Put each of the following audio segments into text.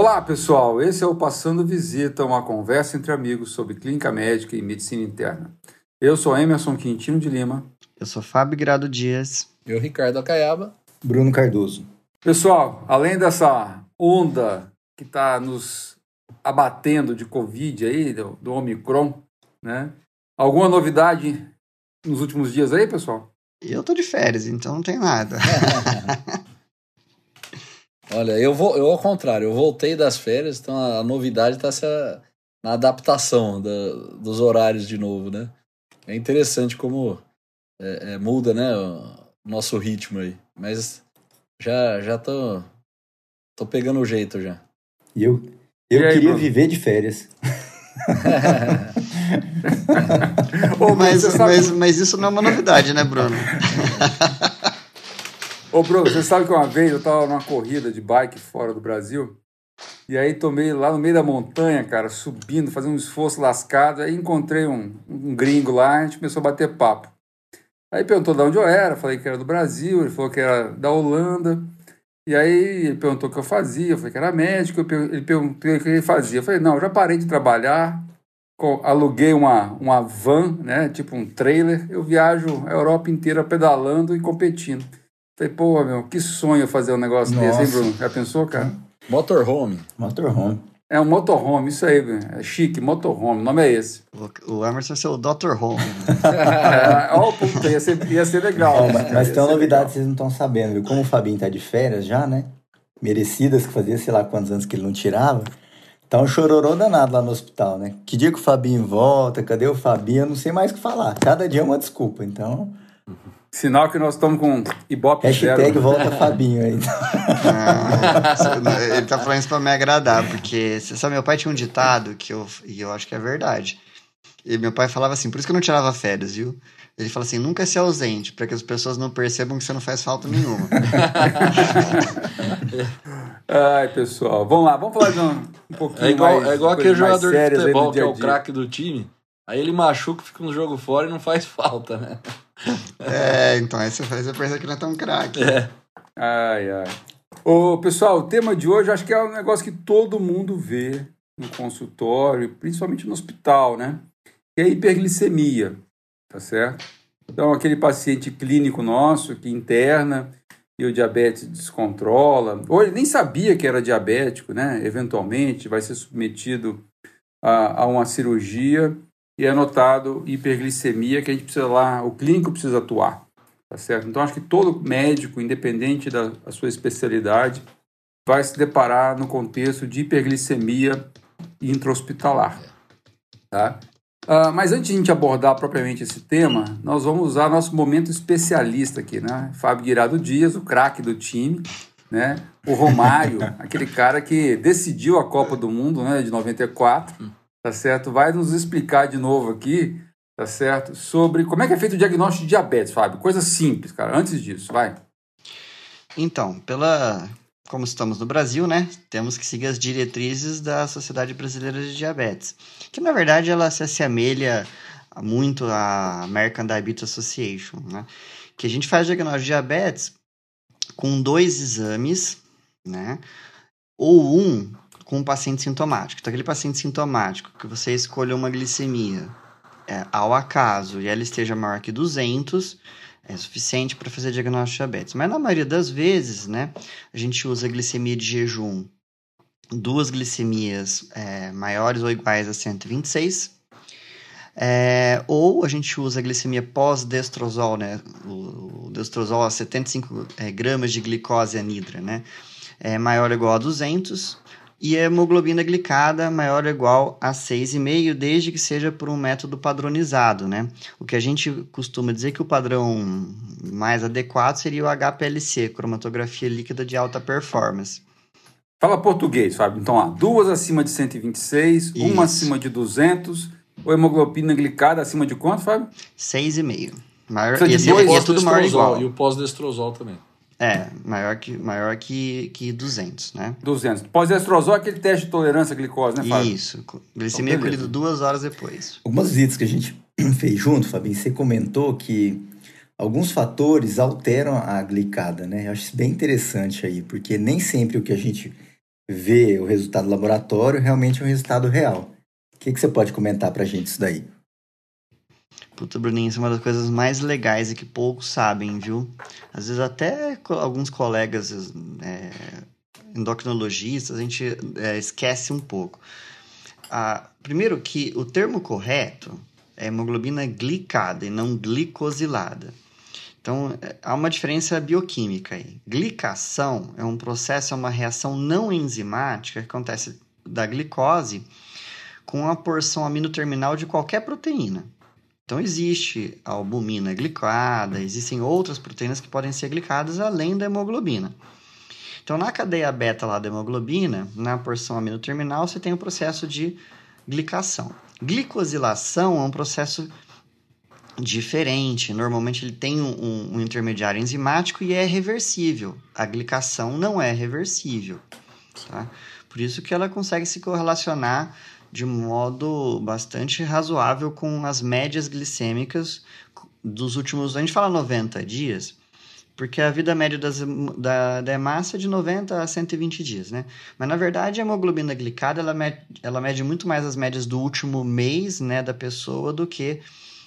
Olá, pessoal. Esse é o Passando Visita, uma conversa entre amigos sobre clínica médica e medicina interna. Eu sou Emerson Quintino de Lima. Eu sou Fábio Grado Dias. Eu, Ricardo Acaiaba. Bruno Cardoso. Pessoal, além dessa onda que está nos abatendo de Covid aí, do, do Omicron, né? Alguma novidade nos últimos dias aí, pessoal? Eu tô de férias, então não tem nada. Olha, eu vou, eu ao contrário, eu voltei das férias, então a, a novidade está na adaptação da, dos horários de novo, né? É interessante como é, é, muda, né, o nosso ritmo aí. Mas já já tô tô pegando o jeito já. E eu eu aí, queria Bruno? viver de férias. mas, mas, mas isso não é uma novidade, né, Bruno? Ô, Bruno, você sabe que uma vez eu estava numa corrida de bike fora do Brasil, e aí tomei lá no meio da montanha, cara, subindo, fazendo um esforço lascado, aí encontrei um, um gringo lá, a gente começou a bater papo. Aí perguntou de onde eu era, falei que era do Brasil, ele falou que era da Holanda, e aí ele perguntou o que eu fazia, eu falei que era médico, ele perguntou o que ele fazia. Eu falei, não, eu já parei de trabalhar, aluguei uma, uma van, né, tipo um trailer, eu viajo a Europa inteira pedalando e competindo. Falei, pô, meu, que sonho fazer um negócio Nossa. desse, hein, Bruno? Já pensou, cara? Motorhome. Motorhome. É um motorhome, isso aí, é chique, motorhome, o nome é esse. O Emerson é seu Dr. Home. ó, puta, ia ser, ia ser legal. É, mas, mas tem uma novidade que vocês não estão sabendo, viu? Como o Fabinho tá de férias já, né? Merecidas, que fazia sei lá quantos anos que ele não tirava. Tá um chororô danado lá no hospital, né? Que dia que o Fabinho volta? Cadê o Fabinho? Eu não sei mais o que falar. Cada dia é uma desculpa, então... Sinal que nós estamos com Ibope Hashtag zero. volta Fabinho aí. Ah, ele tá falando isso pra me agradar, porque você sabe, meu pai tinha um ditado que eu, e eu acho que é verdade. E meu pai falava assim, por isso que eu não tirava férias, viu? Ele fala assim, nunca se ausente, para que as pessoas não percebam que você não faz falta nenhuma. Ai, pessoal, vamos lá, vamos falar de um, um pouquinho É igual, mais, é igual aquele jogador de futebol que é o craque do time, aí ele machuca, fica no jogo fora e não faz falta, né? É, então aí você faz a perceber que não é tão craque. É. Ai, ai. Ô, pessoal, o tema de hoje acho que é um negócio que todo mundo vê no consultório, principalmente no hospital, né? Que é a hiperglicemia, tá certo? Então, aquele paciente clínico nosso que interna e o diabetes descontrola, ou ele nem sabia que era diabético, né? Eventualmente vai ser submetido a, a uma cirurgia e é notado hiperglicemia que a gente precisa lá, o clínico precisa atuar, tá certo? Então acho que todo médico, independente da, da sua especialidade, vai se deparar no contexto de hiperglicemia intra-hospitalar, tá? Uh, mas antes de a gente abordar propriamente esse tema, nós vamos usar nosso momento especialista aqui, né? Fábio Guirado Dias, o craque do time, né? O Romário, aquele cara que decidiu a Copa do Mundo, né, de 94, tá certo? Vai nos explicar de novo aqui, tá certo? Sobre como é que é feito o diagnóstico de diabetes, Fábio. Coisa simples, cara. Antes disso, vai. Então, pela como estamos no Brasil, né, temos que seguir as diretrizes da Sociedade Brasileira de Diabetes, que na verdade ela se assemelha muito à American Diabetes Association, né, que a gente faz diagnóstico de diabetes com dois exames, né, ou um com um paciente sintomático. Então, aquele paciente sintomático que você escolheu uma glicemia é, ao acaso e ela esteja maior que 200, é suficiente para fazer diagnóstico de diabetes. Mas na maioria das vezes, né, a gente usa glicemia de jejum, duas glicemias é, maiores ou iguais a 126, é, ou a gente usa a glicemia pós-destrozol, né, o, o destrozol a 75 é, gramas de glicose anidra, né, é maior ou igual a 200, e a hemoglobina glicada maior ou igual a 6,5, desde que seja por um método padronizado, né? O que a gente costuma dizer que o padrão mais adequado seria o HPLC, cromatografia líquida de alta performance. Fala português, Fábio. Então, ó, duas acima de 126, Isso. uma acima de 200, ou hemoglobina glicada acima de quanto, Fábio? 6,5. Maior, e, esse, e é tudo maior igual. E o pós-destrozol também. É, maior que, maior que, que 200, né? 200. Pós-estrozol é aquele teste de tolerância à glicose, né, Fábio? Isso. Glicemia então, colhida duas horas depois. Algumas visitas que a gente fez junto, Fabinho, você comentou que alguns fatores alteram a glicada, né? Eu acho isso bem interessante aí, porque nem sempre o que a gente vê o resultado do laboratório realmente é um resultado real. O que, que você pode comentar pra gente isso daí? Puta, Bruninho, isso é uma das coisas mais legais e que poucos sabem, viu? Às vezes até alguns colegas é, endocrinologistas, a gente é, esquece um pouco. Ah, primeiro que o termo correto é hemoglobina glicada e não glicosilada. Então, é, há uma diferença bioquímica aí. Glicação é um processo, é uma reação não enzimática que acontece da glicose com a porção aminoterminal de qualquer proteína. Então, existe a albumina glicada, existem outras proteínas que podem ser glicadas além da hemoglobina. Então, na cadeia beta lá da hemoglobina, na porção aminoterminal, você tem o processo de glicação. Glicosilação é um processo diferente. Normalmente, ele tem um, um- um intermediário enzimático e é reversível. A glicação não é reversível. Tá? Por isso que ela consegue se correlacionar de modo bastante razoável com as médias glicêmicas dos últimos, a gente fala 90 dias, porque a vida média das, da, da hemácia é de 90 a 120 dias, né? Mas na verdade a hemoglobina glicada ela mede, ela mede muito mais as médias do último mês, né, da pessoa do que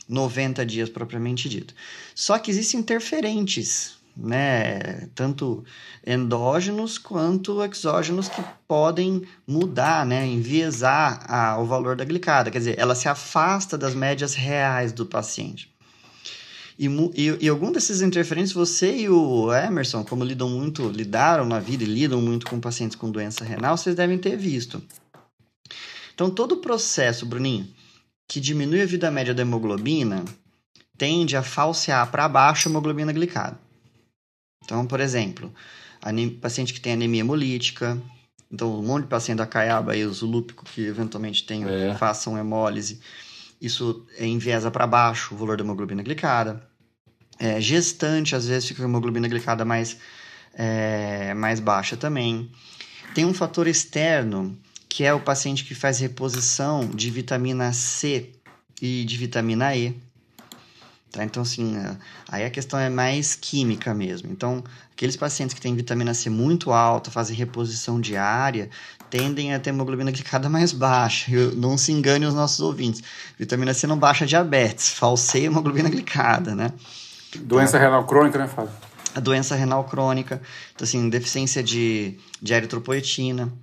90 dias propriamente dito. Só que existem interferentes, né, tanto endógenos quanto exógenos que podem mudar, né, enviesar a, o valor da glicada, quer dizer, ela se afasta das médias reais do paciente. E, e, e algum desses interferentes, você e o Emerson, como lidam muito, lidaram na vida e lidam muito com pacientes com doença renal, vocês devem ter visto. Então, todo o processo, Bruninho, que diminui a vida média da hemoglobina, tende a falsear para baixo a hemoglobina glicada. Então, por exemplo, paciente que tem anemia hemolítica, então um monte de paciente da caiaba e os lúpico que eventualmente tem, É. façam hemólise, isso enviesa para baixo o valor da hemoglobina glicada. É, gestante, às vezes, fica com a hemoglobina glicada mais, é, mais baixa também. Tem um fator externo, que é o paciente que faz reposição de vitamina C e de vitamina E. Tá? Então, assim, é, aí a questão é mais química mesmo. Então, aqueles pacientes que têm vitamina C muito alta, fazem reposição diária, tendem a ter hemoglobina glicada mais baixa. Eu- não se engane os nossos ouvintes. Vitamina C não baixa diabetes, falseia hemoglobina glicada, né? Doença renal crônica, né, Fábio? a doença renal crônica, então, assim, deficiência de, de eritropoetina.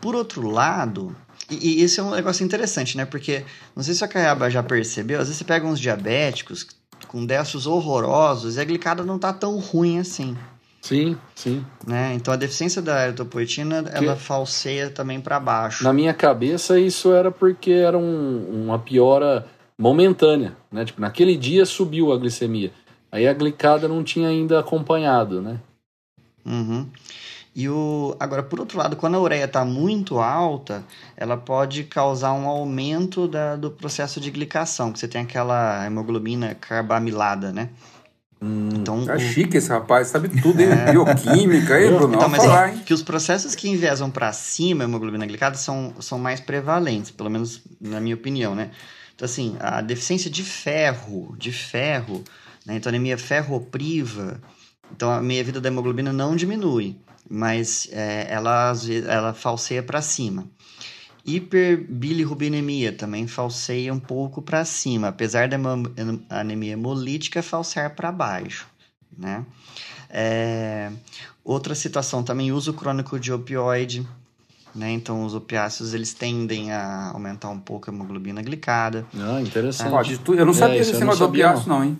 Por outro lado, e, e isso é um negócio interessante, né? Porque, não sei se a Caiaba já percebeu, às vezes você pega uns diabéticos com décios horrorosos e a glicada não tá tão ruim assim, Sim, sim. né? Então, a deficiência da eritropoetina, ela falseia também para baixo. Na minha cabeça, isso era porque era um- uma piora momentânea, né? Tipo, naquele dia subiu a glicemia. Aí a glicada não tinha ainda acompanhado, né? Uhum. E o agora por outro lado, quando a ureia está muito alta, ela pode causar um aumento da, do processo de glicação, que você tem aquela hemoglobina carbamilada, né? Então, Tá o- chique esse rapaz, sabe tudo, hein? Bioquímica, hein, Bruno? então, mas falar, é hein? que os processos que enviesam para cima a hemoglobina glicada são, são mais prevalentes, pelo menos na minha opinião, né? Então, assim, a deficiência de ferro, de ferro, né? Então, anemia ferropriva, então a meia-vida da hemoglobina não diminui, mas é, ela, ela falseia para cima. Hiperbilirrubinemia também falseia um pouco para cima, apesar da anemia hemolítica falsear para baixo, né? É, outra situação também, uso crônico de opioide, né? Então, os opiáceos, eles tendem a aumentar um pouco a hemoglobina glicada. Ah, interessante. Tu- Eu não sabia É, isso desse negócio do opiáceo, não, hein?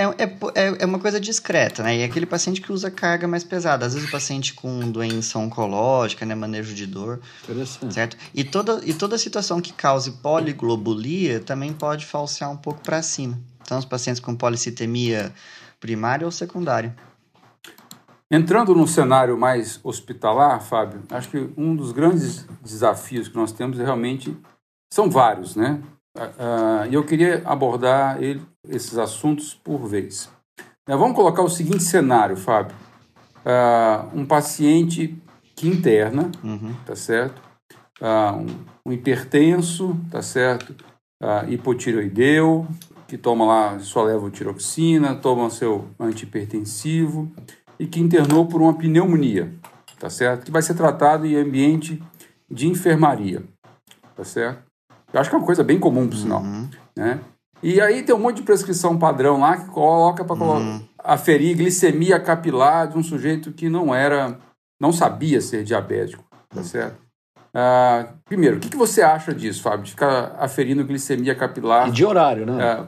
É, é, é, é uma coisa discreta, né? E é aquele paciente que usa carga mais pesada. Às vezes o paciente com doença oncológica, né? Manejo de dor, Interessante. certo? E toda, e toda situação que cause poliglobulia também pode falsear um pouco para cima. Então, os pacientes com policitemia primária ou secundária. Entrando no cenário mais hospitalar, Fábio, acho que um dos grandes desafios que nós temos é realmente são vários, né? Ah, ah, E eu queria abordar ele- esses assuntos por vez. Eh, Vamos colocar o seguinte cenário, Fábio: Ah, um paciente que interna, Uhum. tá certo? Ah, um, um hipertenso, tá certo? Ah, hipotireoideu, que toma lá sua levotiroxina, toma seu antihipertensivo e que internou por uma pneumonia, tá certo? Que vai ser tratado em ambiente de enfermaria, tá certo? Eu acho que é uma coisa bem comum, por sinal, Uhum. né? E aí tem um monte de prescrição padrão lá que coloca para Uhum. aferir glicemia capilar de um sujeito que não era, não sabia ser diabético, tá certo? Ah, primeiro, o que, que você acha disso, Fábio, de ficar aferindo glicemia capilar? E de horário, né? ah,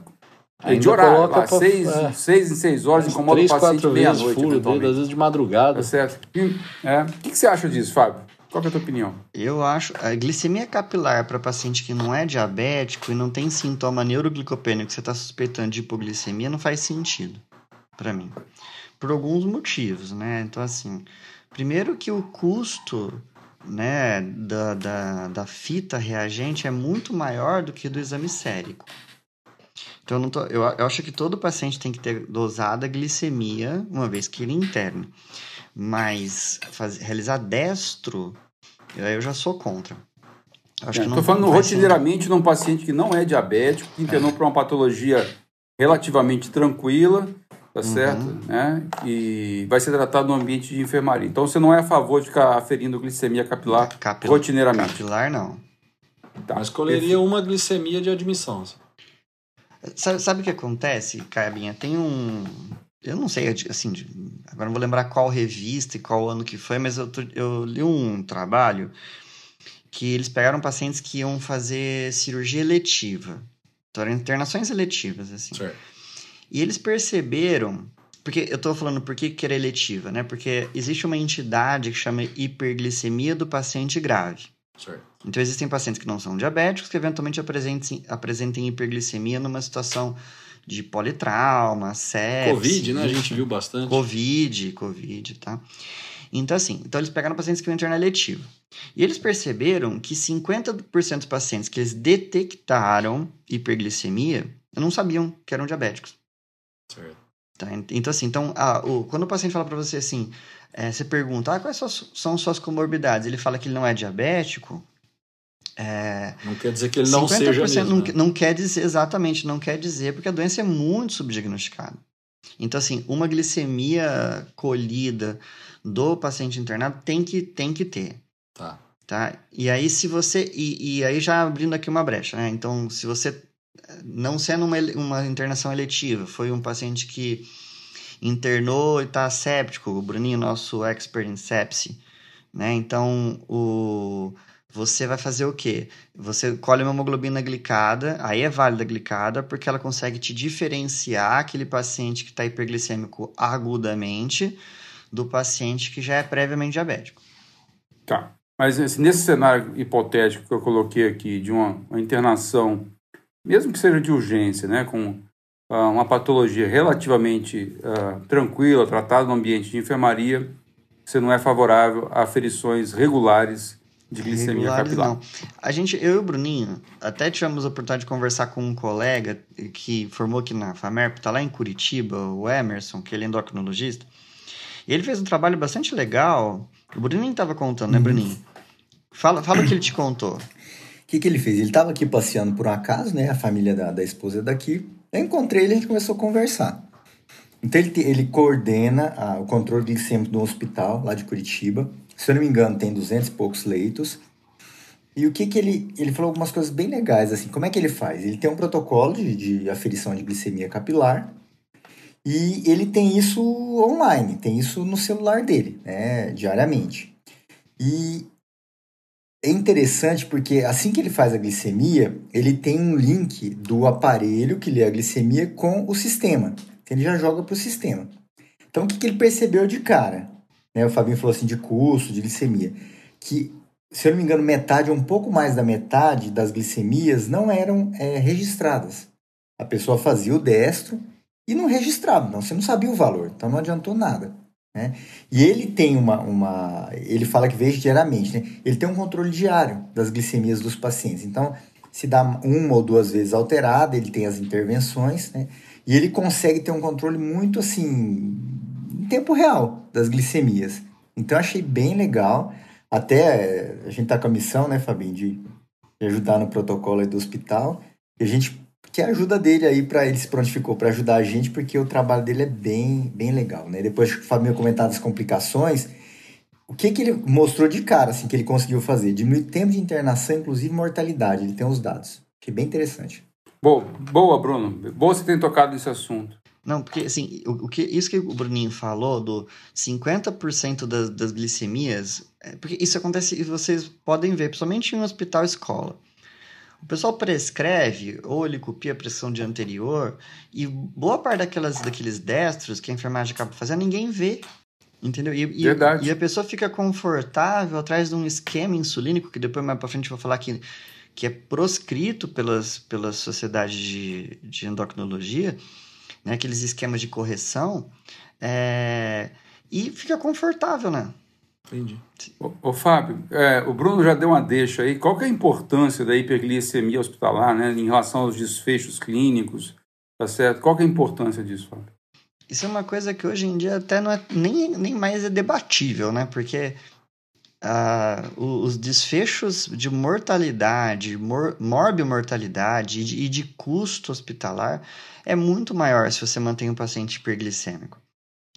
Ainda de horário, lá, pra- seis, é. seis em seis horas, incomoda Três, o paciente meia-noite, às vezes de madrugada. Tá certo? É, o que, que você acha disso, Fábio? Qual é a tua opinião? Eu acho a glicemia capilar para paciente que não é diabético e não tem sintoma neuroglicopênico que você está suspeitando de hipoglicemia não faz sentido para mim. Por alguns motivos, né? Então, assim, primeiro que o custo né, da, da, da fita reagente é muito maior do que do exame sérico. Então, eu, não tô, eu, eu acho que todo paciente tem que ter dosada glicemia, uma vez que ele interne. Mas faz, realizar destro, eu, já sou contra. Não Estou falando rotineiramente num paciente que não é diabético, que internou por uma patologia relativamente tranquila, tá Uhum. certo? Né? E vai ser tratado no ambiente de enfermaria. Então você não é a favor de ficar aferindo glicemia capilar. Capil- rotineiramente. Capilar, não. Tá. Mas escolheria uma glicemia de admissão. Sabe, sabe o que acontece, Cabinha? Tem um. Eu não sei, assim, agora não vou lembrar qual revista e qual ano que foi, mas eu, eu li um trabalho que eles pegaram pacientes que iam fazer cirurgia eletiva. Então, eram internações eletivas, assim. Certo. E eles perceberam, porque eu tô falando por que que era eletiva, né? Porque existe uma entidade que chama hiperglicemia do paciente grave. certo. Então, existem pacientes que não são diabéticos que eventualmente apresentem, apresentem hiperglicemia numa situação de politrauma, sepsis. Covid, né? A gente viu bastante. Covid, Covid, tá? Então, assim, então eles pegaram pacientes que iam internar letivo. E eles perceberam que 50% dos pacientes que eles detectaram hiperglicemia não sabiam que eram diabéticos. Certo. Tá? Então, assim, então, ah, o- quando o paciente fala para você assim, eh, você pergunta, ah, quais suas- são suas comorbidades? Ele fala que ele não é diabético, é, Não quer dizer que ele não 50% seja mesmo. não, né? não quer dizer, exatamente, não quer dizer, porque a doença é muito subdiagnosticada. Então, assim, uma glicemia colhida do paciente internado tem que, tem que ter, Tá. tá? E aí, se você... E, e aí, já abrindo aqui uma brecha, né? Então, se você, não sendo uma, uma internação eletiva, foi um paciente que internou e tá séptico, o Bruninho, nosso expert em sepsi, né? Então, o... Você vai fazer o quê? Você colhe uma hemoglobina glicada, aí é válida a glicada, porque ela consegue te diferenciar aquele paciente que está hiperglicêmico agudamente do paciente que já é previamente diabético. Tá. Mas nesse cenário hipotético que eu coloquei aqui, de uma, uma internação, mesmo que seja de urgência, né, com ah, uma patologia relativamente ah, tranquila, tratada no ambiente de enfermaria, você não é favorável a aferições regulares de glicemia capilar. não. A gente, eu e o Bruninho, até tivemos a oportunidade de conversar com um colega que formou aqui na FAMERP, tá lá em Curitiba, o Emerson, que ele é endocrinologista. E ele fez um trabalho bastante legal. O Bruninho estava contando, né, Bruninho? Fala, fala o que ele te contou. O que, que ele fez? Ele estava aqui passeando por um acaso, né? A família da, da esposa é daqui. Eu encontrei ele e a gente começou a conversar. Então ele, ele coordena ah, o controle glicêmico do hospital lá de Curitiba. Se eu não me engano, tem 200 e poucos leitos. E o que que ele... Ele falou algumas coisas bem legais, assim. Como é que ele faz? Ele tem um protocolo de, de aferição de glicemia capilar. E ele tem isso online, tem isso no celular dele, né? Diariamente. E é interessante porque assim que ele faz a glicemia, ele tem um link do aparelho que lê a glicemia com o sistema. Ele já joga para o sistema. Então, o que, que ele percebeu de cara? Né, o Fabinho falou assim de custo, de glicemia. Que, se eu não me engano, metade ou um pouco mais da metade das glicemias não eram é, registradas. A pessoa fazia o destro e não registrava. Não, você não sabia o valor. Então, não adiantou nada. Né? E ele tem uma, uma. Ele fala que veja diariamente, né? Ele tem um controle diário das glicemias dos pacientes. Então, se dá uma ou duas vezes alterada, ele tem as intervenções, né? E ele consegue ter um controle muito assim, tempo real, das glicemias. Então, achei bem legal. Até eh, a gente tá com a missão, né, Fabinho, de ajudar no protocolo do hospital. E a gente quer a ajuda dele aí para ele se prontificou para ajudar a gente, porque o trabalho dele é bem, bem legal, né? Depois que o Fabinho comentar das complicações, o que, que ele mostrou de cara, assim, que ele conseguiu fazer? Diminuir tempo de internação, inclusive mortalidade. Ele tem os dados. Que é bem interessante. Boa, boa, Bruno. Boa você ter tocado nesse assunto. Não, porque assim, o, o que, isso que o Bruninho falou do 50% das, das glicemias, é, porque isso acontece e vocês podem ver, principalmente em um hospital escola. O pessoal prescreve, ou ele copia a pressão de anterior, e boa parte daquelas, daqueles destros que a enfermagem acaba fazendo, ninguém vê. Entendeu? E, e, e a pessoa fica confortável atrás de um esquema insulínico, que depois mais pra frente eu vou falar que, que é proscrito pelas, pelas sociedades de, de endocrinologia, né? aqueles esquemas de correção, é, e fica confortável, né? Entendi. Ô, ô, Fábio, é, o Bruno já deu uma deixa aí. Qual que é a importância da hiperglicemia hospitalar, né, em relação aos desfechos clínicos, tá certo? Qual que é a importância disso, Fábio? Isso é uma coisa que hoje em dia até não é, nem, nem mais é debatível, né? Porque o- os desfechos de mortalidade, mor, morbimortalidade e de, e de custo hospitalar é muito maior se você mantém um paciente hiperglicêmico.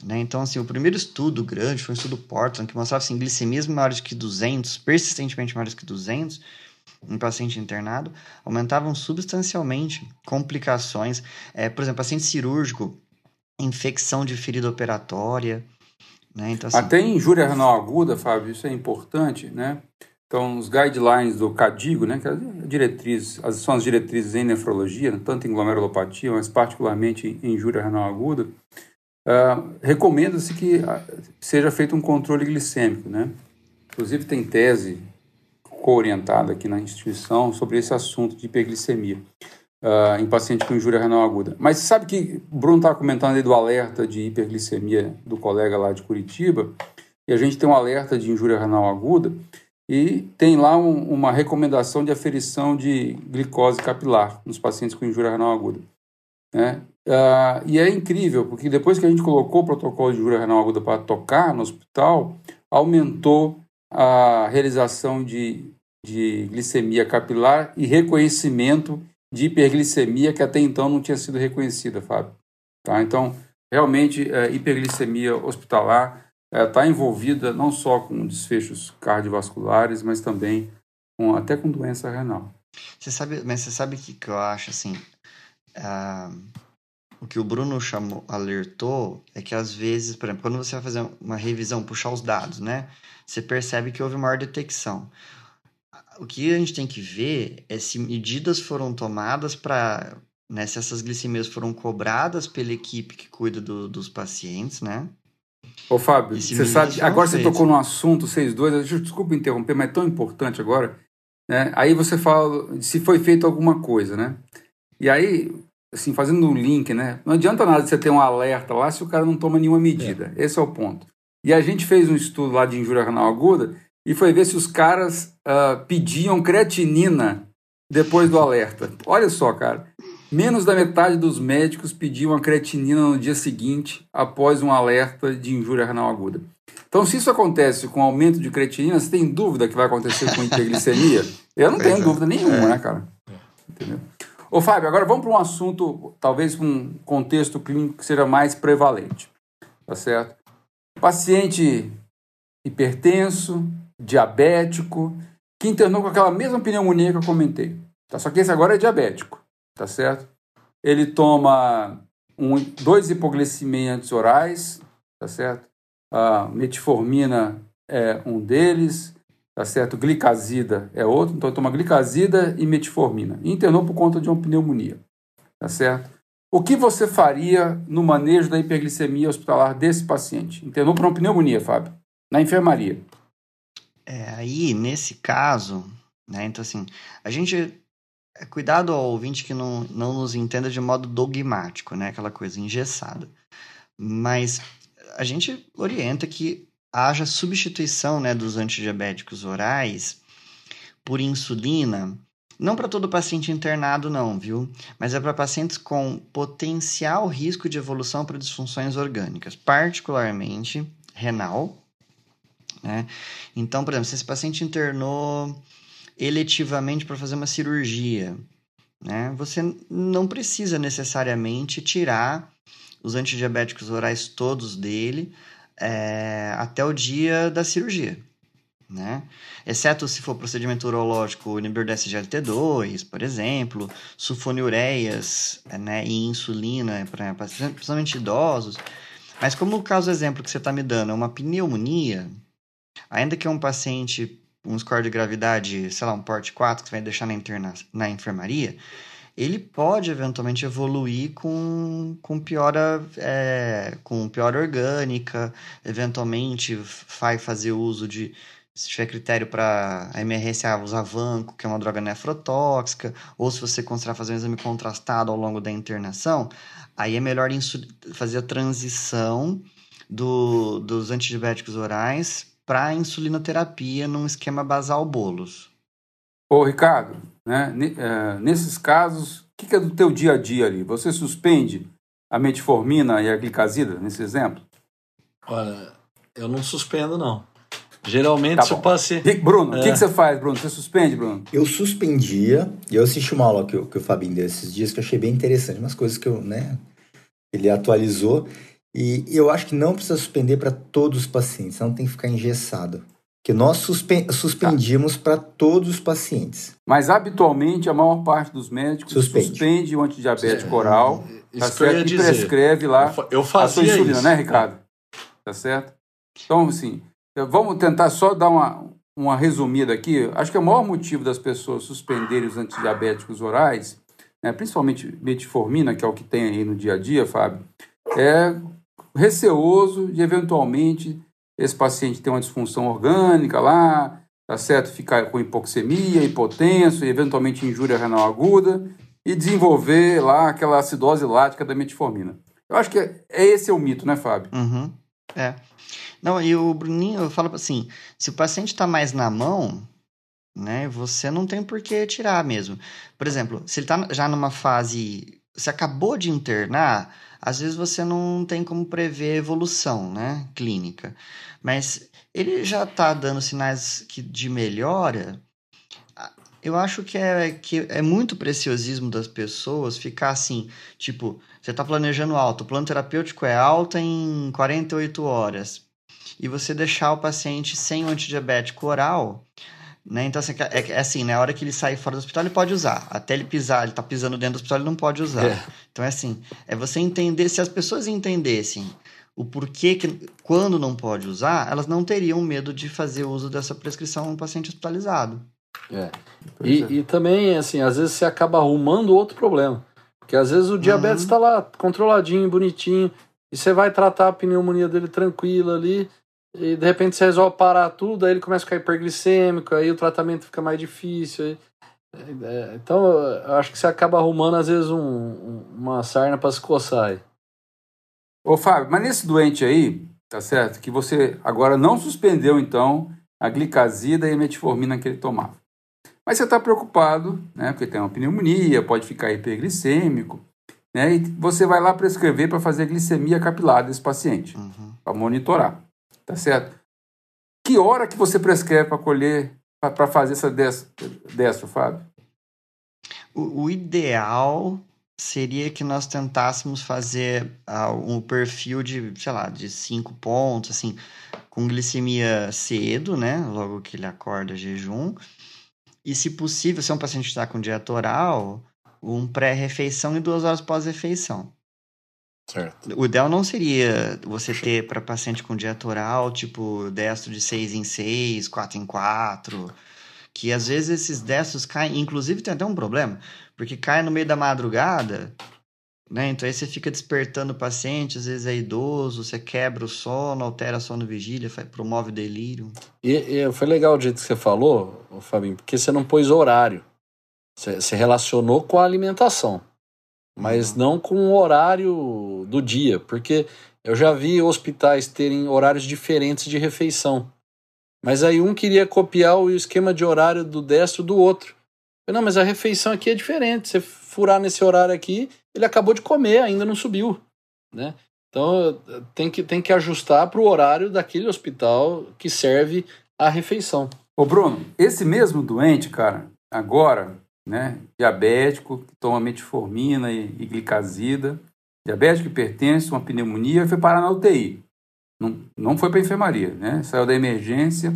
Né? Então, assim, o primeiro estudo grande foi um estudo Portland, que mostrava assim, glicemias maiores que 200, persistentemente maiores que 200, em paciente internado, aumentavam substancialmente complicações. É, por exemplo, paciente cirúrgico, infecção de ferida operatória, né? Então, assim, Até injúria renal aguda, Fábio, isso é importante, né? Então, os guidelines do CADIGO, né, que é a diretriz, as, são as diretrizes em nefrologia, tanto em glomerulopatia, mas particularmente em injúria renal aguda, ah, recomenda-se que ah, seja feito um controle glicêmico, né? Inclusive tem tese co-orientada aqui na instituição sobre esse assunto de hiperglicemia ah, em paciente com injúria renal aguda. Mas sabe que o Bruno estava comentando aí do alerta de hiperglicemia do colega lá de Curitiba, e a gente tem um alerta de injúria renal aguda, e tem lá um- uma recomendação de aferição de glicose capilar nos pacientes com injúria renal aguda. Né? Ah, e é incrível, porque depois que a gente colocou o protocolo de injúria renal aguda para tocar no hospital, aumentou a realização de, de glicemia capilar e reconhecimento de hiperglicemia que até então não tinha sido reconhecida, Fábio. Tá? Então, realmente, é, hiperglicemia hospitalar está envolvida não só com desfechos cardiovasculares, mas também com, até com doença renal. Você sabe, mas você sabe o que, que eu acho, assim? ah, o que o Bruno chamou, alertou é que às vezes, por exemplo, quando você vai fazer uma revisão, puxar os dados, né? Você percebe que houve maior detecção. O que a gente tem que ver é se medidas foram tomadas para. Né, se essas glicemias foram cobradas pela equipe que cuida do- dos pacientes, né? Ô, Fábio, você sabe, agora você tocou num assunto, vocês dois, desculpa interromper, mas é tão importante agora. Né? Aí você fala se foi feito alguma coisa, né? E aí, assim, fazendo um link, né? Não adianta nada você ter um alerta lá se o cara não toma nenhuma medida. Esse é o ponto. E a gente fez um estudo lá de injúria renal aguda e foi ver se os caras ah, pediam creatinina depois do alerta. Olha só, cara. Menos da metade dos médicos pediam a creatinina no dia seguinte após um alerta de injúria renal aguda. Então, se isso acontece com aumento de creatinina, você tem dúvida que vai acontecer com hiperglicemia? Eu não tenho é. dúvida nenhuma, né, cara? Entendeu? Ô, Fábio, agora vamos para um assunto, talvez um contexto clínico que seja mais prevalente. Tá certo? Paciente hipertenso, diabético, que internou com aquela mesma pneumonia que eu comentei. Tá? Só que esse agora é diabético, tá certo? Ele toma um, dois hipoglicemiantes orais, tá certo? A metformina é um deles, tá certo? Glicazida é outro, então ele toma glicazida e metformina. E internou por conta de uma pneumonia, tá certo? O que você faria no manejo da hiperglicemia hospitalar desse paciente? Internou por uma pneumonia, Fábio, na enfermaria. É, aí, nesse caso, né, então assim, a gente. é, Cuidado ao ouvinte que não, não nos entenda de modo dogmático, né? Aquela coisa engessada. Mas a gente orienta que haja substituição né, dos antidiabéticos orais por insulina. Não para todo paciente internado, não, viu? Mas é para pacientes com potencial risco de evolução para disfunções orgânicas, particularmente renal, né? Então, por exemplo, se esse paciente internou eletivamente para fazer uma cirurgia, né? Você não precisa necessariamente tirar os antidiabéticos orais todos dele, é, até o dia da cirurgia. Né? Exceto se for procedimento urológico, inibidor da SGLT2, por exemplo, sulfonilureias né, e insulina para principalmente idosos. Mas como o caso exemplo que você está me dando é uma pneumonia, ainda que um paciente um score de gravidade, sei lá, um porte 4 que você vai deixar na, interna, na enfermaria, ele pode eventualmente evoluir com, com piora é, com piora orgânica, eventualmente vai fazer uso de se tiver critério para a MRSA, usar vanco, que é uma droga nefrotóxica, ou se você considerar fazer um exame contrastado ao longo da internação, aí é melhor fazer a transição do, dos antidiabéticos orais para insulinoterapia num esquema basal bolos. Ô, Ricardo, né, é, nesses casos, o que, que é do teu dia a dia ali? Você suspende a metformina e a glicazida, nesse exemplo? Olha, eu não suspendo, não. Geralmente, tá se o paciente. Bruno, o é. que, que, você faz, Bruno? Você suspende, Bruno? Eu suspendia, e eu assisti uma aula que, que o Fabinho deu esses dias que eu achei bem interessante, umas coisas que eu, né, ele atualizou. E eu acho que não precisa suspender para todos os pacientes, não tem que ficar engessado. Que nós suspen suspendimos tá. para todos os pacientes. Mas habitualmente a maior parte dos médicos Suspende, suspende o antidiabético é, oral tá certo? e prescreve lá eu a sua insulina, isso. né, Ricardo? Tá certo? Então, assim, vamos tentar só dar uma, uma resumida aqui. Acho que o maior motivo das pessoas suspenderem os antidiabéticos orais, né, principalmente metformina, que é o que tem aí no dia a dia, Fábio, é receoso de eventualmente esse paciente ter uma disfunção orgânica lá, tá certo? Ficar com hipoxemia, hipotenso e eventualmente injúria renal aguda e desenvolver lá aquela acidose lática da metformina. Eu acho que é, é esse é o mito, né, Fábio? Uhum. É. Não, e o Bruninho eu falo assim, se o paciente está mais na mão, né, você não tem por que tirar mesmo. Por exemplo, se ele está já numa fase, você acabou de internar, às vezes você não tem como prever evolução, né, clínica. Mas ele já está dando sinais de melhora. Eu acho que é, que é muito preciosismo das pessoas ficar assim, tipo, você está planejando alto, o plano terapêutico é alta em 48 horas, e você deixar o paciente sem o antidiabético oral, né? Então, assim, é, é, assim, na né? hora que ele sair fora do hospital, ele pode usar. Até ele pisar, ele tá pisando dentro do hospital, ele não pode usar. É. Então, é assim, é você entender, se as pessoas entendessem o porquê que, quando não pode usar, elas não teriam medo de fazer uso dessa prescrição no paciente hospitalizado. É. E, é. e também, assim, às vezes você acaba arrumando outro problema. Porque às vezes o diabetes está uhum. lá controladinho, bonitinho, e você vai tratar a pneumonia dele tranquila ali, e de repente você resolve parar tudo, aí ele começa a ficar hiperglicêmico, aí o tratamento fica mais difícil. Aí, é, então, eu acho que você acaba arrumando, às vezes, um, uma sarna para se coçar aí. Ô, Fábio, mas nesse doente aí, tá certo? Que você agora não suspendeu, então, a glicazida e a metformina que ele tomava. Mas você está preocupado, né? Porque tem uma pneumonia, pode ficar hiperglicêmico, né? E você vai lá prescrever para fazer a glicemia capilar desse paciente, uhum. para monitorar. Tá certo? Que hora que você prescreve para colher, para fazer essa destro, Fábio? O, o, ideal seria que nós tentássemos fazer uh, um perfil de, sei lá, de cinco pontos, assim, com glicemia cedo, né? Logo que ele acorda jejum. E, se possível, se é um paciente está com dieta oral, um pré-refeição e duas horas pós-refeição. Certo. O ideal não seria você ter para paciente com dieta oral, tipo, destro de 6 em 6, 4 em 4, que às vezes esses destros caem, inclusive tem até um problema, porque cai no meio da madrugada, né? Então aí você fica despertando o paciente, às vezes é idoso, você quebra o sono, altera a sono vigília, promove delírio. E, e, foi legal o jeito que você falou, Fabinho, porque você não pôs horário. Você, você relacionou com a alimentação mas uhum. não com o horário do dia, porque eu já vi hospitais terem horários diferentes de refeição. Mas aí um queria copiar o esquema de horário do destro do outro. Eu, não, mas a refeição aqui é diferente. Você furar nesse horário aqui, ele acabou de comer, ainda não subiu, né? Então tem que, tem que ajustar para o horário daquele hospital que serve a refeição. Ô Bruno, esse mesmo doente, cara, agora né? diabético, que toma metformina e, e glicazida, diabético hipertenso, uma pneumonia, foi parar na UTI. Não, não foi para enfermaria, né? Saiu da emergência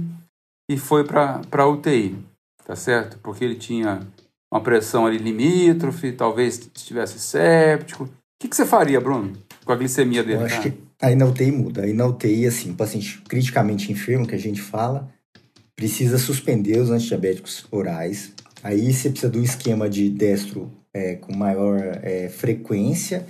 e foi para a UTI, tá certo? Porque ele tinha uma pressão ali limítrofe, talvez estivesse séptico. O que, que você faria, Bruno, com a glicemia dele? Eu acho que aí na UTI muda. Aí na UTI, assim, paciente criticamente enfermo, que a gente fala, precisa suspender os antidiabéticos orais. Aí você precisa de um esquema de destro é, com maior é, frequência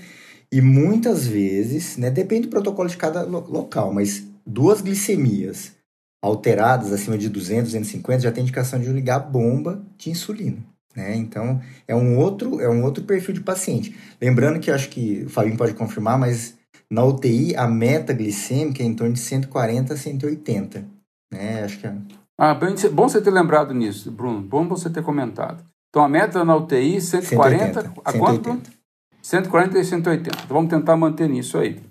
e muitas vezes, né, depende do protocolo de cada lo- local, mas duas glicemias alteradas acima de 200, 250 já tem indicação de ligar bomba de insulina. Né? Então, é um, outro, é um outro perfil de paciente. Lembrando que acho que o Fabinho pode confirmar, mas na UTI a meta glicêmica é em torno de 140 a 180. Né? Acho que é Ah, bem, bom você ter lembrado nisso, Bruno. Bom você ter comentado. Então a meta na UTI, 140. 180. A quanto? Bruno? 140 e 180. Então vamos tentar manter nisso aí.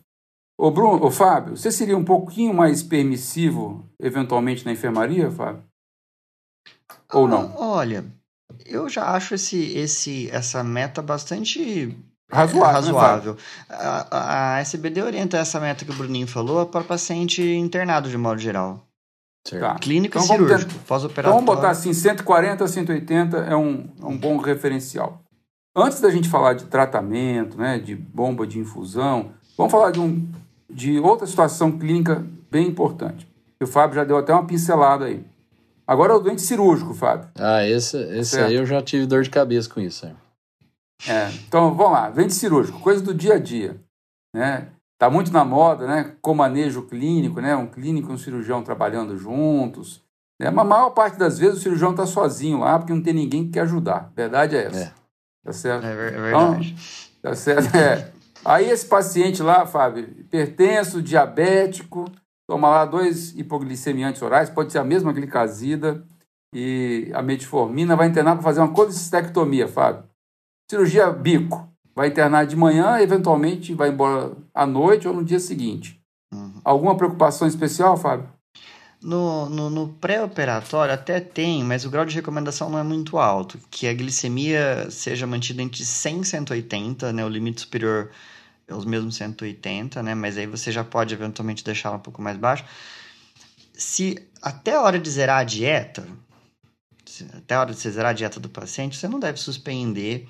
Ô, Bruno, ô Fábio, você seria um pouquinho mais permissivo, eventualmente, na enfermaria, Fábio? Ou não? Ah, Olha, eu já acho esse, esse, essa meta bastante Razoável. né, razoável. a, a, a SBD orienta essa meta que o Bruninho falou para paciente internado de modo geral. Tá. Clínico Então e vamos cirúrgico, Então pós-operatório. vamos botar assim, 140 180 é um, é um bom referencial. Antes da gente falar de tratamento, né, de bomba de infusão, vamos falar de, um, de outra situação clínica bem importante. O Fábio já deu até uma pincelada aí. Agora é o doente cirúrgico, Fábio. Ah, esse, esse Certo. aí eu já tive dor de cabeça com isso. é. É, então vamos lá, doente cirúrgico, coisa do dia a dia. Né? Tá muito na moda, né? Com manejo clínico, né? Um clínico e um cirurgião trabalhando juntos. Né? Mas a maior parte das vezes o cirurgião está sozinho lá porque não tem ninguém que quer ajudar. Verdade é essa. É. Tá certo? É, é verdade. Tá certo? É. Aí esse paciente lá, Fábio, hipertenso, diabético, toma lá dois hipoglicemiantes orais, pode ser a mesma glicazida e a metformina, vai internar para fazer uma colecistectomia, Fábio. Cirurgia bico. Vai internar de manhã, eventualmente vai embora à noite ou no dia seguinte. Uhum. Alguma preocupação especial, Fábio? No, no, no pré-operatório até tem, mas o grau de recomendação não é muito alto. Que a glicemia seja mantida entre 100 e 180, né? O limite superior é os mesmos 180, né? Mas aí você já pode eventualmente deixá-la um pouco mais baixo. Se até a hora de zerar a dieta, até a hora de você zerar a dieta do paciente, você não deve suspender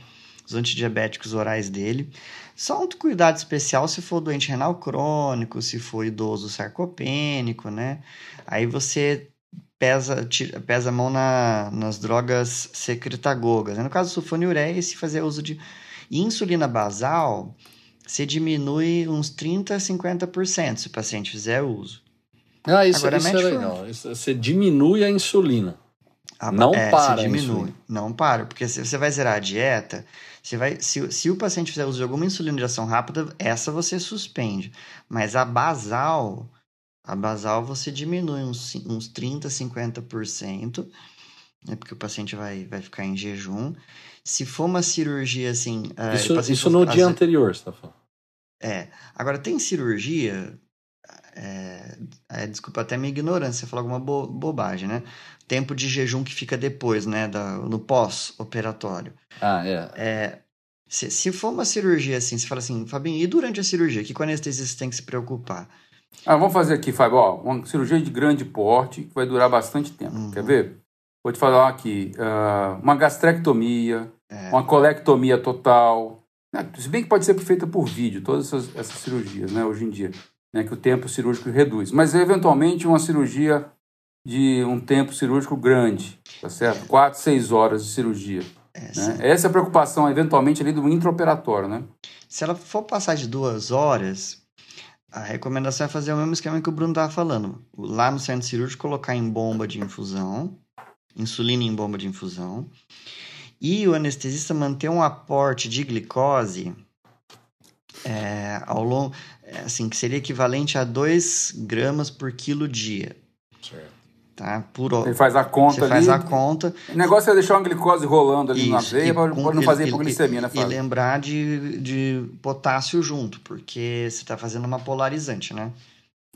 os antidiabéticos orais dele. Só um cuidado especial se for doente renal crônico, se for idoso sarcopênico, né? Aí você pesa, tira- pesa a mão na, nas drogas secretagogas. né? No caso do sulfonilureia, se fazer uso de insulina basal, você diminui uns 30% a 50% se o paciente fizer uso. Ah, isso, Agora, isso é legal. Isso- você diminui a insulina. A- Não é, para Você diminui. Não para, porque se você vai zerar a dieta, você vai, se, se o paciente fizer uso de alguma insulina de ação rápida, essa você suspende. Mas a basal, a basal você diminui uns, uns 30%, 50%, né, porque o paciente vai, vai ficar em jejum. Se for uma cirurgia assim. ah, Isso, isso no dia anterior, você tá falando. É. Agora, tem cirurgia. É, é, desculpa até minha ignorância, falar alguma bo- bobagem, né? Tempo de jejum que fica depois, né? Da, no pós-operatório. Ah, é. É, se, se for uma cirurgia assim, você fala assim, Fabinho, e durante a cirurgia? Que com anestesista tem que se preocupar? Ah, vamos fazer aqui, Fábio, ó, uma cirurgia de grande porte que vai durar bastante tempo. Uhum. Quer ver? Vou te falar aqui, ah, uma gastrectomia, É. uma colectomia total. né? Se bem que pode ser feita por vídeo, todas essas, essas cirurgias, né, hoje em dia, né, que o tempo cirúrgico reduz. Mas, eventualmente, uma cirurgia de um tempo cirúrgico grande, tá certo? Quatro, seis horas de cirurgia. É, Né? Essa é a preocupação, eventualmente, ali do intraoperatório, né? Se ela for passar de duas horas, a recomendação é fazer o mesmo esquema que o Bruno estava falando. Lá no centro cirúrgico, colocar em bomba de infusão, insulina em bomba de infusão, e o anestesista manter um aporte de glicose é, ao longo, assim, que seria equivalente a 2 gramas por quilo dia, Certo. tá? Por hora. Ele faz a conta Você ali. faz a conta O negócio é deixar uma glicose rolando ali na Isso, veia e para não fazer e- hipoglicemia, né, e lembrar de, de potássio junto, porque você está fazendo uma polarizante, né?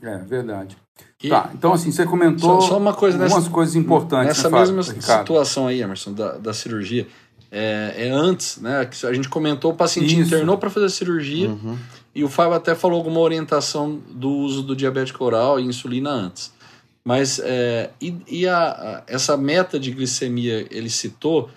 É, verdade. E Tá, então assim, você comentou Só- só uma coisa algumas nessa- coisas importantes, nessa né, mesma Ricardo? situação aí, Emerson, da, da cirurgia, é, é antes, né? Que a gente comentou, o paciente Isso. internou para fazer a cirurgia, Uhum. E o Fábio até falou alguma orientação do uso do diabético oral e insulina antes. Mas é, e, e a, a- essa meta de glicemia ele citou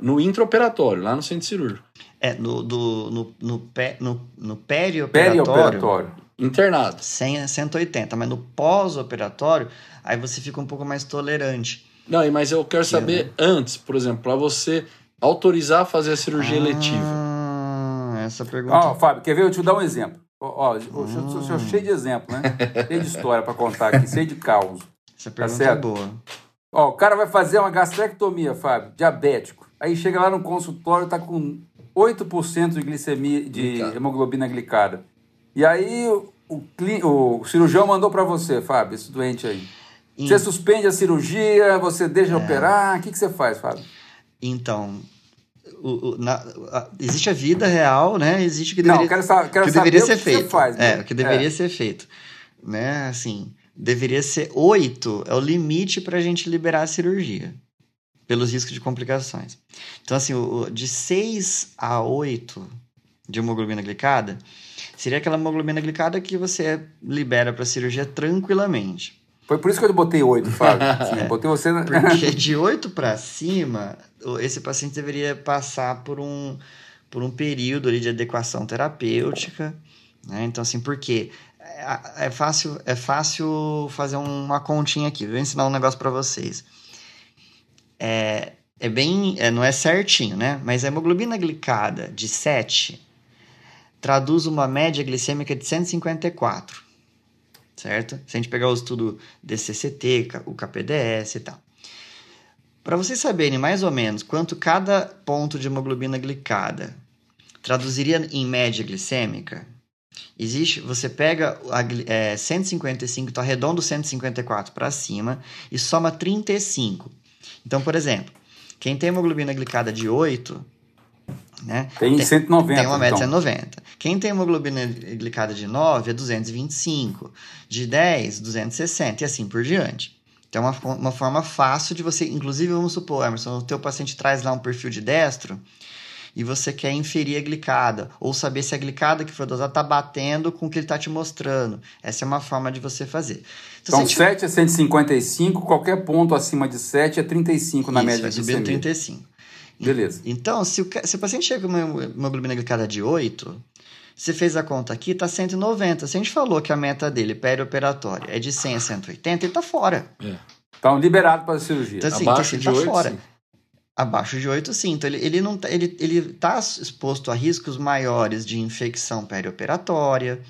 no intraoperatório, lá no centro cirúrgico. É, no, do, no, no, pé, no, no perioperatório, Perioperatório. Internado. 100 a 180, mas no pós-operatório, aí você fica um pouco mais tolerante. Não, mas eu quero saber antes, por exemplo, para você autorizar a fazer a cirurgia eletiva. Ah, essa pergunta. Ó, Fábio, quer ver? Eu te dar um exemplo. Ó, ó, eu sou- sou- sou cheio de exemplo, né? cheio de história para contar aqui, cheio de caos. essa pergunta tá certo. é boa. Ó, o cara vai fazer uma gastrectomia, Fábio, diabético. Aí chega lá no consultório, tá com 8% de glicemia, de Glicada. hemoglobina glicada. E aí o, o o cirurgião mandou para você, Fábio, esse doente aí. Você suspende a cirurgia, você deixa operar, o que, que você faz, Fábio? Então, o- o- na- a- existe a vida real, né? Existe o que Não, deveria, quero, sa quero que saber deveria o ser que feito. faz. é, né? o que deveria ser feito. Né? Assim, deveria ser oito é o limite para a gente liberar a cirurgia, pelos riscos de complicações. Então, assim, o- de 6 a 8 de hemoglobina glicada, seria aquela hemoglobina glicada que você libera para cirurgia tranquilamente. Foi por isso que eu botei 8, Fábio. Sim, botei você na... Porque de 8 para cima, esse paciente deveria passar por um, por um período ali de adequação terapêutica. Né? Então, assim, por quê? É, é fácil, é fácil fazer uma continha aqui. Vou ensinar um negócio para vocês. É, é bem. é, não é certinho, né? Mas a hemoglobina glicada de 7 traduz uma média glicêmica de 154 certo? Se a gente pegar o estudo DCCT, o KPDS e tal. Para vocês saberem mais ou menos quanto cada ponto de hemoglobina glicada traduziria em média glicêmica, existe, você pega a, é, 155, então arredondo 154 para cima e soma 35. Então, por exemplo, quem tem hemoglobina glicada de 8, né? Tem 190. Tem uma média de então. 190. Quem tem hemoglobina glicada de 9 é 225. De 10, 260 e assim por diante. Então, é uma, uma forma fácil de você... Inclusive, vamos supor, Emerson, o teu paciente traz lá um perfil de destro e você quer inferir a glicada ou saber se a glicada que foi dosada está batendo com o que ele está te mostrando. Essa é uma forma de você fazer. Se Então, você 7 é 155, qualquer ponto acima de 7 é 35 na Isso, média glicemia. 35. Beleza. Então, se o, se o paciente chega com uma hemoglobina glicada de 8, você fez a conta aqui, tá 190. Se a gente falou que a meta dele perioperatória é de 100 a 180, ele tá fora. Então, liberado para a cirurgia. Então, assim, Abaixo então, de ele tá 8, fora. sim. Abaixo de 8, sim. Então, ele, ele não tá, ele, ele tá exposto a riscos maiores de infecção perioperatória,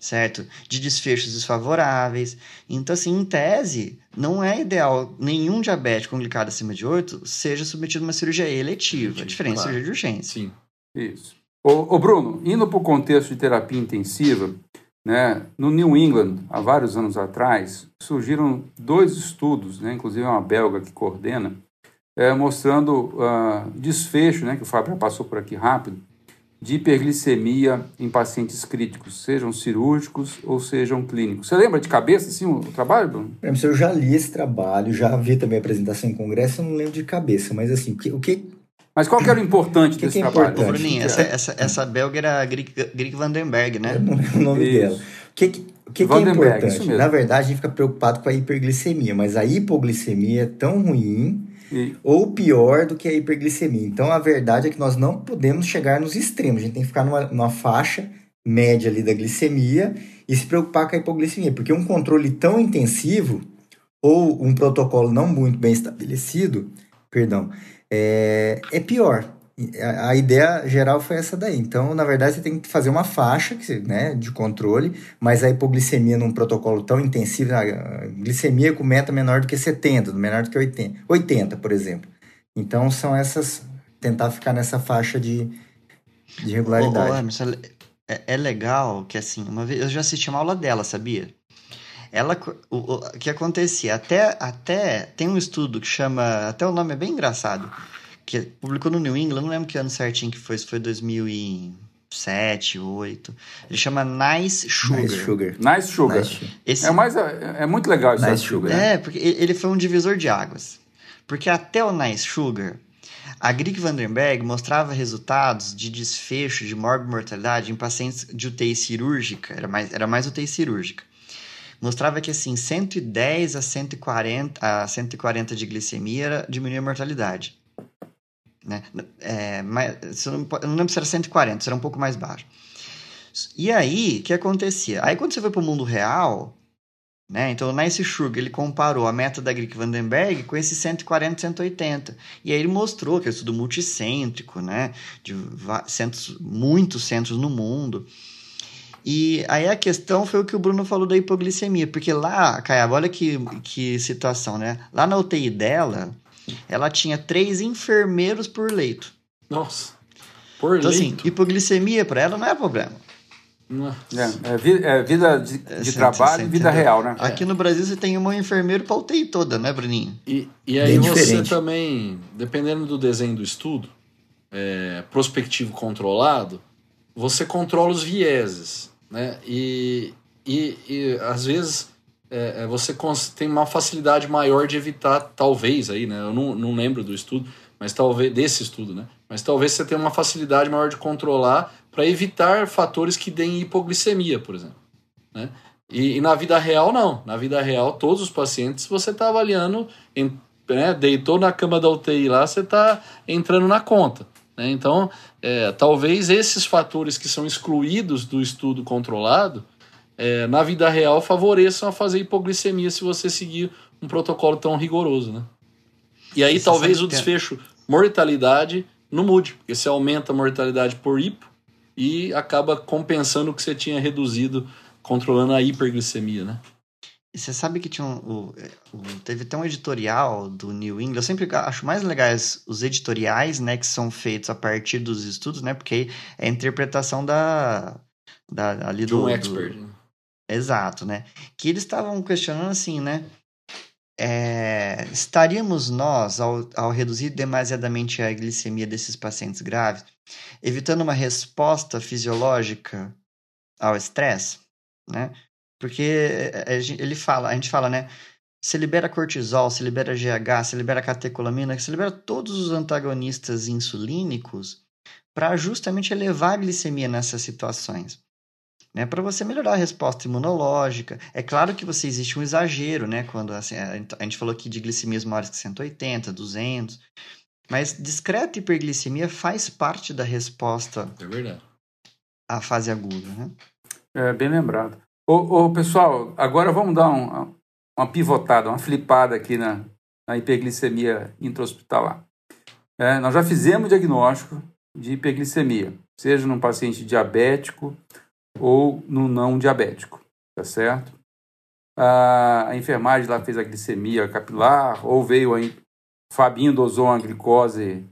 certo? De desfechos desfavoráveis. Então, assim, em tese, não é ideal nenhum diabético com glicada acima de 8 seja submetido a uma cirurgia eletiva, diferente de claro. cirurgia de urgência. Sim. Isso. Ô, ô, Bruno, indo para o contexto de terapia intensiva, né, no New England, há vários anos atrás, surgiram dois estudos, né, inclusive uma belga que coordena, é, mostrando ah, desfecho, né, que o Fábio passou por aqui rápido, de hiperglicemia em pacientes críticos, sejam cirúrgicos ou sejam clínicos. Você lembra de cabeça assim, o, trabalho, Bruno? Emerson, Eu já li esse trabalho, já vi também a apresentação em congresso, eu não lembro de cabeça, mas assim, o que, Mas qual que era o importante Que desse que é trabalho? importante? Bruninho, essa, essa, essa belga era Grieg, Grieg Vandenberg, né? eu não lembro o nome Isso. dela. O que, que- o que, que é importante? mesmo. Na verdade, a gente fica preocupado com a hiperglicemia, mas a hipoglicemia é tão ruim Ou pior do que a hiperglicemia. Então, a verdade é que nós não podemos chegar nos extremos. A gente tem que ficar numa, numa faixa média ali da glicemia e se preocupar com a hipoglicemia, porque um controle tão intensivo ou um protocolo não muito bem estabelecido, perdão, é, é pior. A, ideia geral foi essa daí. Então, na verdade, você tem que fazer uma faixa né, de controle, mas a hipoglicemia num protocolo tão intensivo, a glicemia com meta menor do que 70, menor do que 80, 80 por exemplo. Então, são essas. Tentar ficar nessa faixa de, de Ô, ô, regularidade. Emerson, é, é legal que, assim, uma vez eu já assisti uma aula dela, sabia? Ela, o, o que acontecia? Até, até tem um estudo que chama, até o nome é bem engraçado, que publicou no New England, não lembro que ano certinho que foi, se foi 2007, 2008. Ele chama Nice Sugar. Nice sugar. Nice Sugar. Nice. Esse, É, mais, é, é muito legal esse Nice Nice Sugar. Sugar. É, porque ele foi um divisor de águas. Porque até o Nice Sugar, A Grieg Vandenberg mostrava resultados de desfecho de morbimortalidade em pacientes de UTI cirúrgica, era mais, era mais UTI cirúrgica. Mostrava que assim, 110 a 140, a 140 de glicemia diminuía a mortalidade. Né? É, mas, eu, não, não lembro se era 140, se era um pouco mais baixo. E aí, o que acontecia? Aí quando você foi para o mundo real, né? Então, o Nice Schurg, ele comparou a meta da Grieg Vandenberg com esse 140, 180. E aí ele mostrou que é estudo multicêntrico, né? De centros, muitos centros no mundo. E aí a questão foi o que o Bruno falou da hipoglicemia, porque lá, Caiaba, olha que, que situação, né? Lá na UTI dela, ela tinha três enfermeiros por leito. Nossa, por então, assim, leito? Assim, hipoglicemia para ela não é problema. É, é, vida, é vida de, de trabalho e vida real, né? Aqui no Brasil você tem um enfermeiro para UTI toda, né, Bruninho? E, e aí Bem você diferente. também, dependendo do desenho do estudo, é, prospectivo controlado, você controla os vieses, né? E, e, e às vezes é, é você tem uma facilidade maior de evitar, talvez aí, né? Eu não, não lembro do estudo, mas talvez desse estudo, né? Mas talvez você tenha uma facilidade maior de controlar para evitar fatores que deem hipoglicemia, por exemplo. Né? E, e, na vida real, não. Na vida real, todos os pacientes você está avaliando, em, né, deitou na cama da UTI lá, você está entrando na conta. Né? Então, é, talvez esses fatores que são excluídos do estudo controlado, é, na vida real, favoreçam a fazer hipoglicemia se você seguir um protocolo tão rigoroso. Né? E aí, talvez o é. desfecho mortalidade não mude, porque você aumenta a mortalidade por hipo, e acaba compensando o que você tinha reduzido controlando a hiperglicemia, né? E você sabe que tinha um, um, teve até um editorial do New England. Eu sempre acho mais legais os editoriais, né, que são feitos a partir dos estudos, né, porque aí é a interpretação da, da ali do, um expert. Do... Exato, né? Que eles estavam questionando assim, né? É, estaríamos nós, ao, ao reduzir demasiadamente a glicemia desses pacientes graves, evitando uma resposta fisiológica ao estresse, né? Porque é, é, ele fala, a gente fala, né? Se libera cortisol, se libera GH, se libera catecolamina, se libera todos os antagonistas insulínicos para justamente elevar a glicemia nessas situações né, para você melhorar a resposta imunológica. É claro que você existe um exagero, né, quando assim, a gente falou aqui de glicemias maiores que 180, 200, mas discreta hiperglicemia faz parte da resposta é verdade. à fase aguda, né? É, bem lembrado. Ô, ô, pessoal, agora vamos dar um, uma pivotada, uma flipada aqui na, na hiperglicemia intra-hospitalar. É, nós já fizemos diagnóstico de hiperglicemia, seja num paciente diabético ou no não diabético, tá certo? A, enfermagem lá fez a glicemia capilar, ou veio a Fabinho dosou a glicose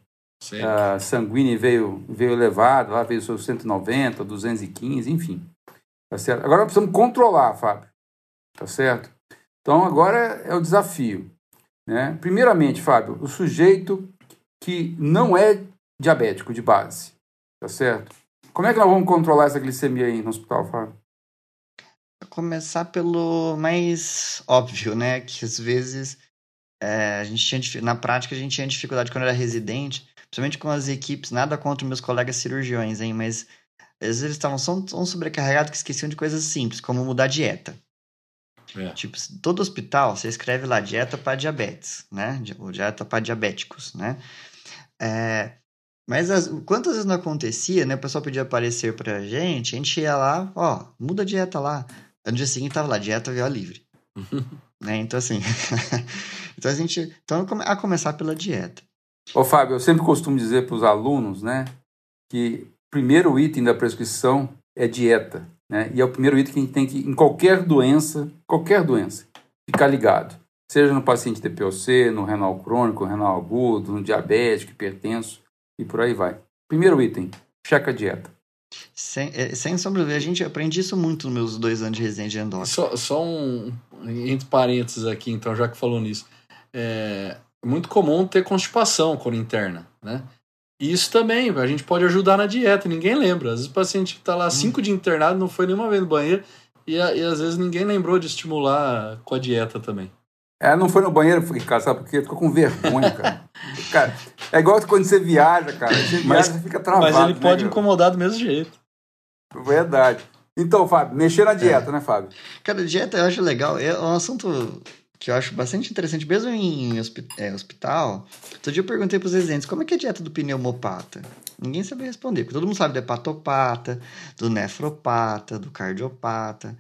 uh, sanguínea e veio, veio elevado, lá veio seus 190, 215, enfim. Tá certo? Agora precisamos controlar, Fábio. Tá certo? Então agora é o desafio. Né? Primeiramente, Fábio, o sujeito que não é diabético de base, tá certo? Como é que nós vamos controlar essa glicemia aí no hospital, Fábio? Começar pelo mais óbvio, né? Que às vezes é, a gente tinha, na prática a gente tinha dificuldade quando era residente, principalmente com as equipes, nada contra meus colegas cirurgiões, hein? Mas às vezes eles estavam tão, sobrecarregados que esqueciam de coisas simples, como mudar a dieta. É. Tipo, todo hospital, você escreve lá dieta para diabetes, né? Ou dieta para diabéticos, né? É, mas as, quantas vezes não acontecia, né? O pessoal pedia aparecer pra gente, a gente ia lá, ó, muda a dieta lá. No dia seguinte tava lá, dieta via livre. né? Então, assim. então a gente. Então, a começar pela dieta. Ô, Fábio, eu sempre costumo dizer para os alunos, né, que o primeiro item da prescrição é dieta. Né? E é o primeiro item que a gente tem que, em qualquer doença, qualquer doença, ficar ligado. Seja no paciente TPOC, no renal crônico, renal agudo, no diabético, hipertenso e por aí vai. Primeiro item, checa a dieta. Sem, é, sem sombra de a gente aprende isso muito nos meus dois anos de residência de endócrino. Só, só um, entre parênteses aqui, então, já que falou nisso. É muito comum ter constipação quando interna, né? E isso também, a gente pode ajudar na dieta, ninguém lembra. Às vezes o paciente está lá hum. cinco dias internado, não foi nenhuma vez no banheiro, e, e às vezes ninguém lembrou de estimular com a dieta também. Ela não foi no banheiro, cara, sabe por quê? Ficou com vergonha, cara. cara é igual quando você viaja, cara. Você viaja, Mas- você fica travado. Mas ele né, pode cara? incomodar do mesmo jeito. Verdade. Então, Fábio, mexer É. na dieta, né, Fábio? Cara, dieta eu acho legal. É um assunto que eu acho bastante interessante, mesmo em é, hospital. Outro dia eu perguntei pros residentes como é que é a dieta do pneumopata. Ninguém sabia responder, porque todo mundo sabe do hepatopata, do nefropata, do cardiopata.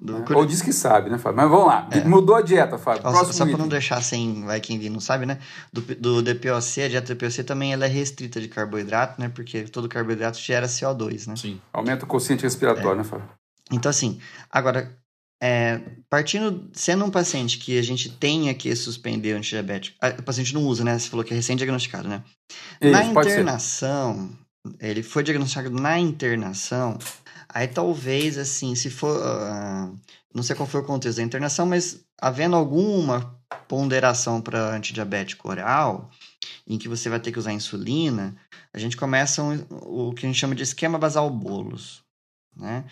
Do... Ou diz que sabe, né, Fábio? Mas vamos lá. Mudou a dieta, Fábio. Ó, Próximo só para não deixar sem, vai quem não sabe, né? Do, do DPOC, a dieta DPOC também ela é restrita de carboidrato, né? Porque todo carboidrato gera CO2, né? Sim. Aumenta o consciente respiratório, né, Fábio? Então, assim, agora, é, partindo, sendo um paciente que a gente tenha que suspender o antidiabético, ah, o paciente não usa, né? Você falou que é recém-diagnosticado, né? na Isso, pode ser. internação, ele foi diagnosticado na internação, aí talvez, assim, se for. ah, não sei qual foi o contexto da internação, mas havendo alguma ponderação para antidiabético oral, em que você vai ter que usar insulina, a gente começa um- o que a gente chama de esquema basal bolos, né?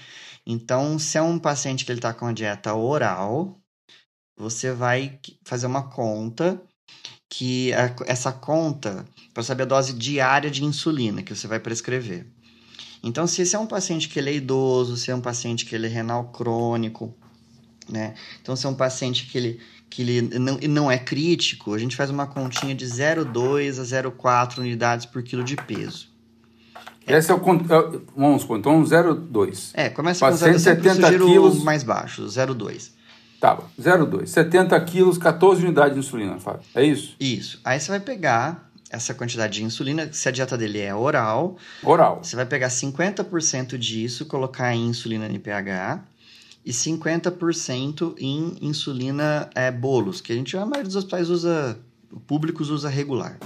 Então, se é um paciente que ele está com a dieta oral, você vai fazer uma conta que a- essa conta para saber a dose diária de insulina que você vai prescrever. Então, se esse é um paciente que ele é idoso, se é um paciente que ele é renal crônico, né? Então, se é um paciente que ele, que ele não, não é crítico, a gente faz uma continha de 0,2 a 0,4 unidades por quilo de peso. Esse é o. con- é o- Vamos supor, então 0,2. É, começa com Paciente 0,2, eu sempre 70 sugiro quilos. mais baixo, 0,2. Tá, 0,2. 70 quilos, 14 unidades de insulina, Fábio. É isso? Isso. Aí você vai pegar essa quantidade de insulina, se a dieta dele é oral, Oral. Você vai pegar 50% disso, colocar em insulina NPH e 50% em insulina é, bolos, que a gente, a maioria dos hospitais usa, públicos usa regular.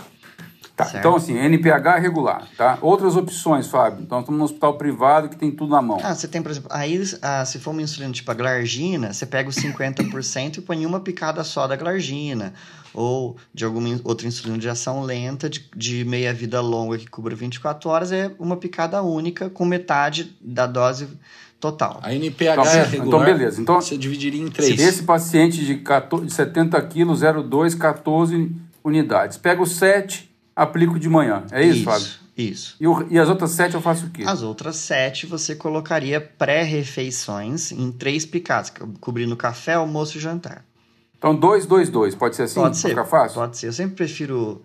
Tá, Certo. então assim, NPH regular, tá? Outras opções, Fábio. Então estamos no hospital privado que tem tudo na mão. Ah, você tem, por exemplo, aí ah, se for uma insulina tipo a glargina, você pega os 50% e põe uma picada só da glargina. Ou de alguma in- outra insulina de ação lenta, de, de meia vida longa que cubra 24 horas, é uma picada única com metade da dose total. A NPH Então, é então, regular. beleza. Então, Você dividiria em três. Esse paciente de 14 de 70 quilos, 0,2, 14 unidades. Pego 7, aplico de manhã. É isso, Fábio? Isso. E, o- e as outras 7 eu faço o quê? As outras sete você colocaria pré-refeições em três picadas, co- cobrindo café, almoço e jantar. Então 2, 2, 2. Pode ser assim? pode ser. ficar fácil? Pode ser. Eu sempre prefiro.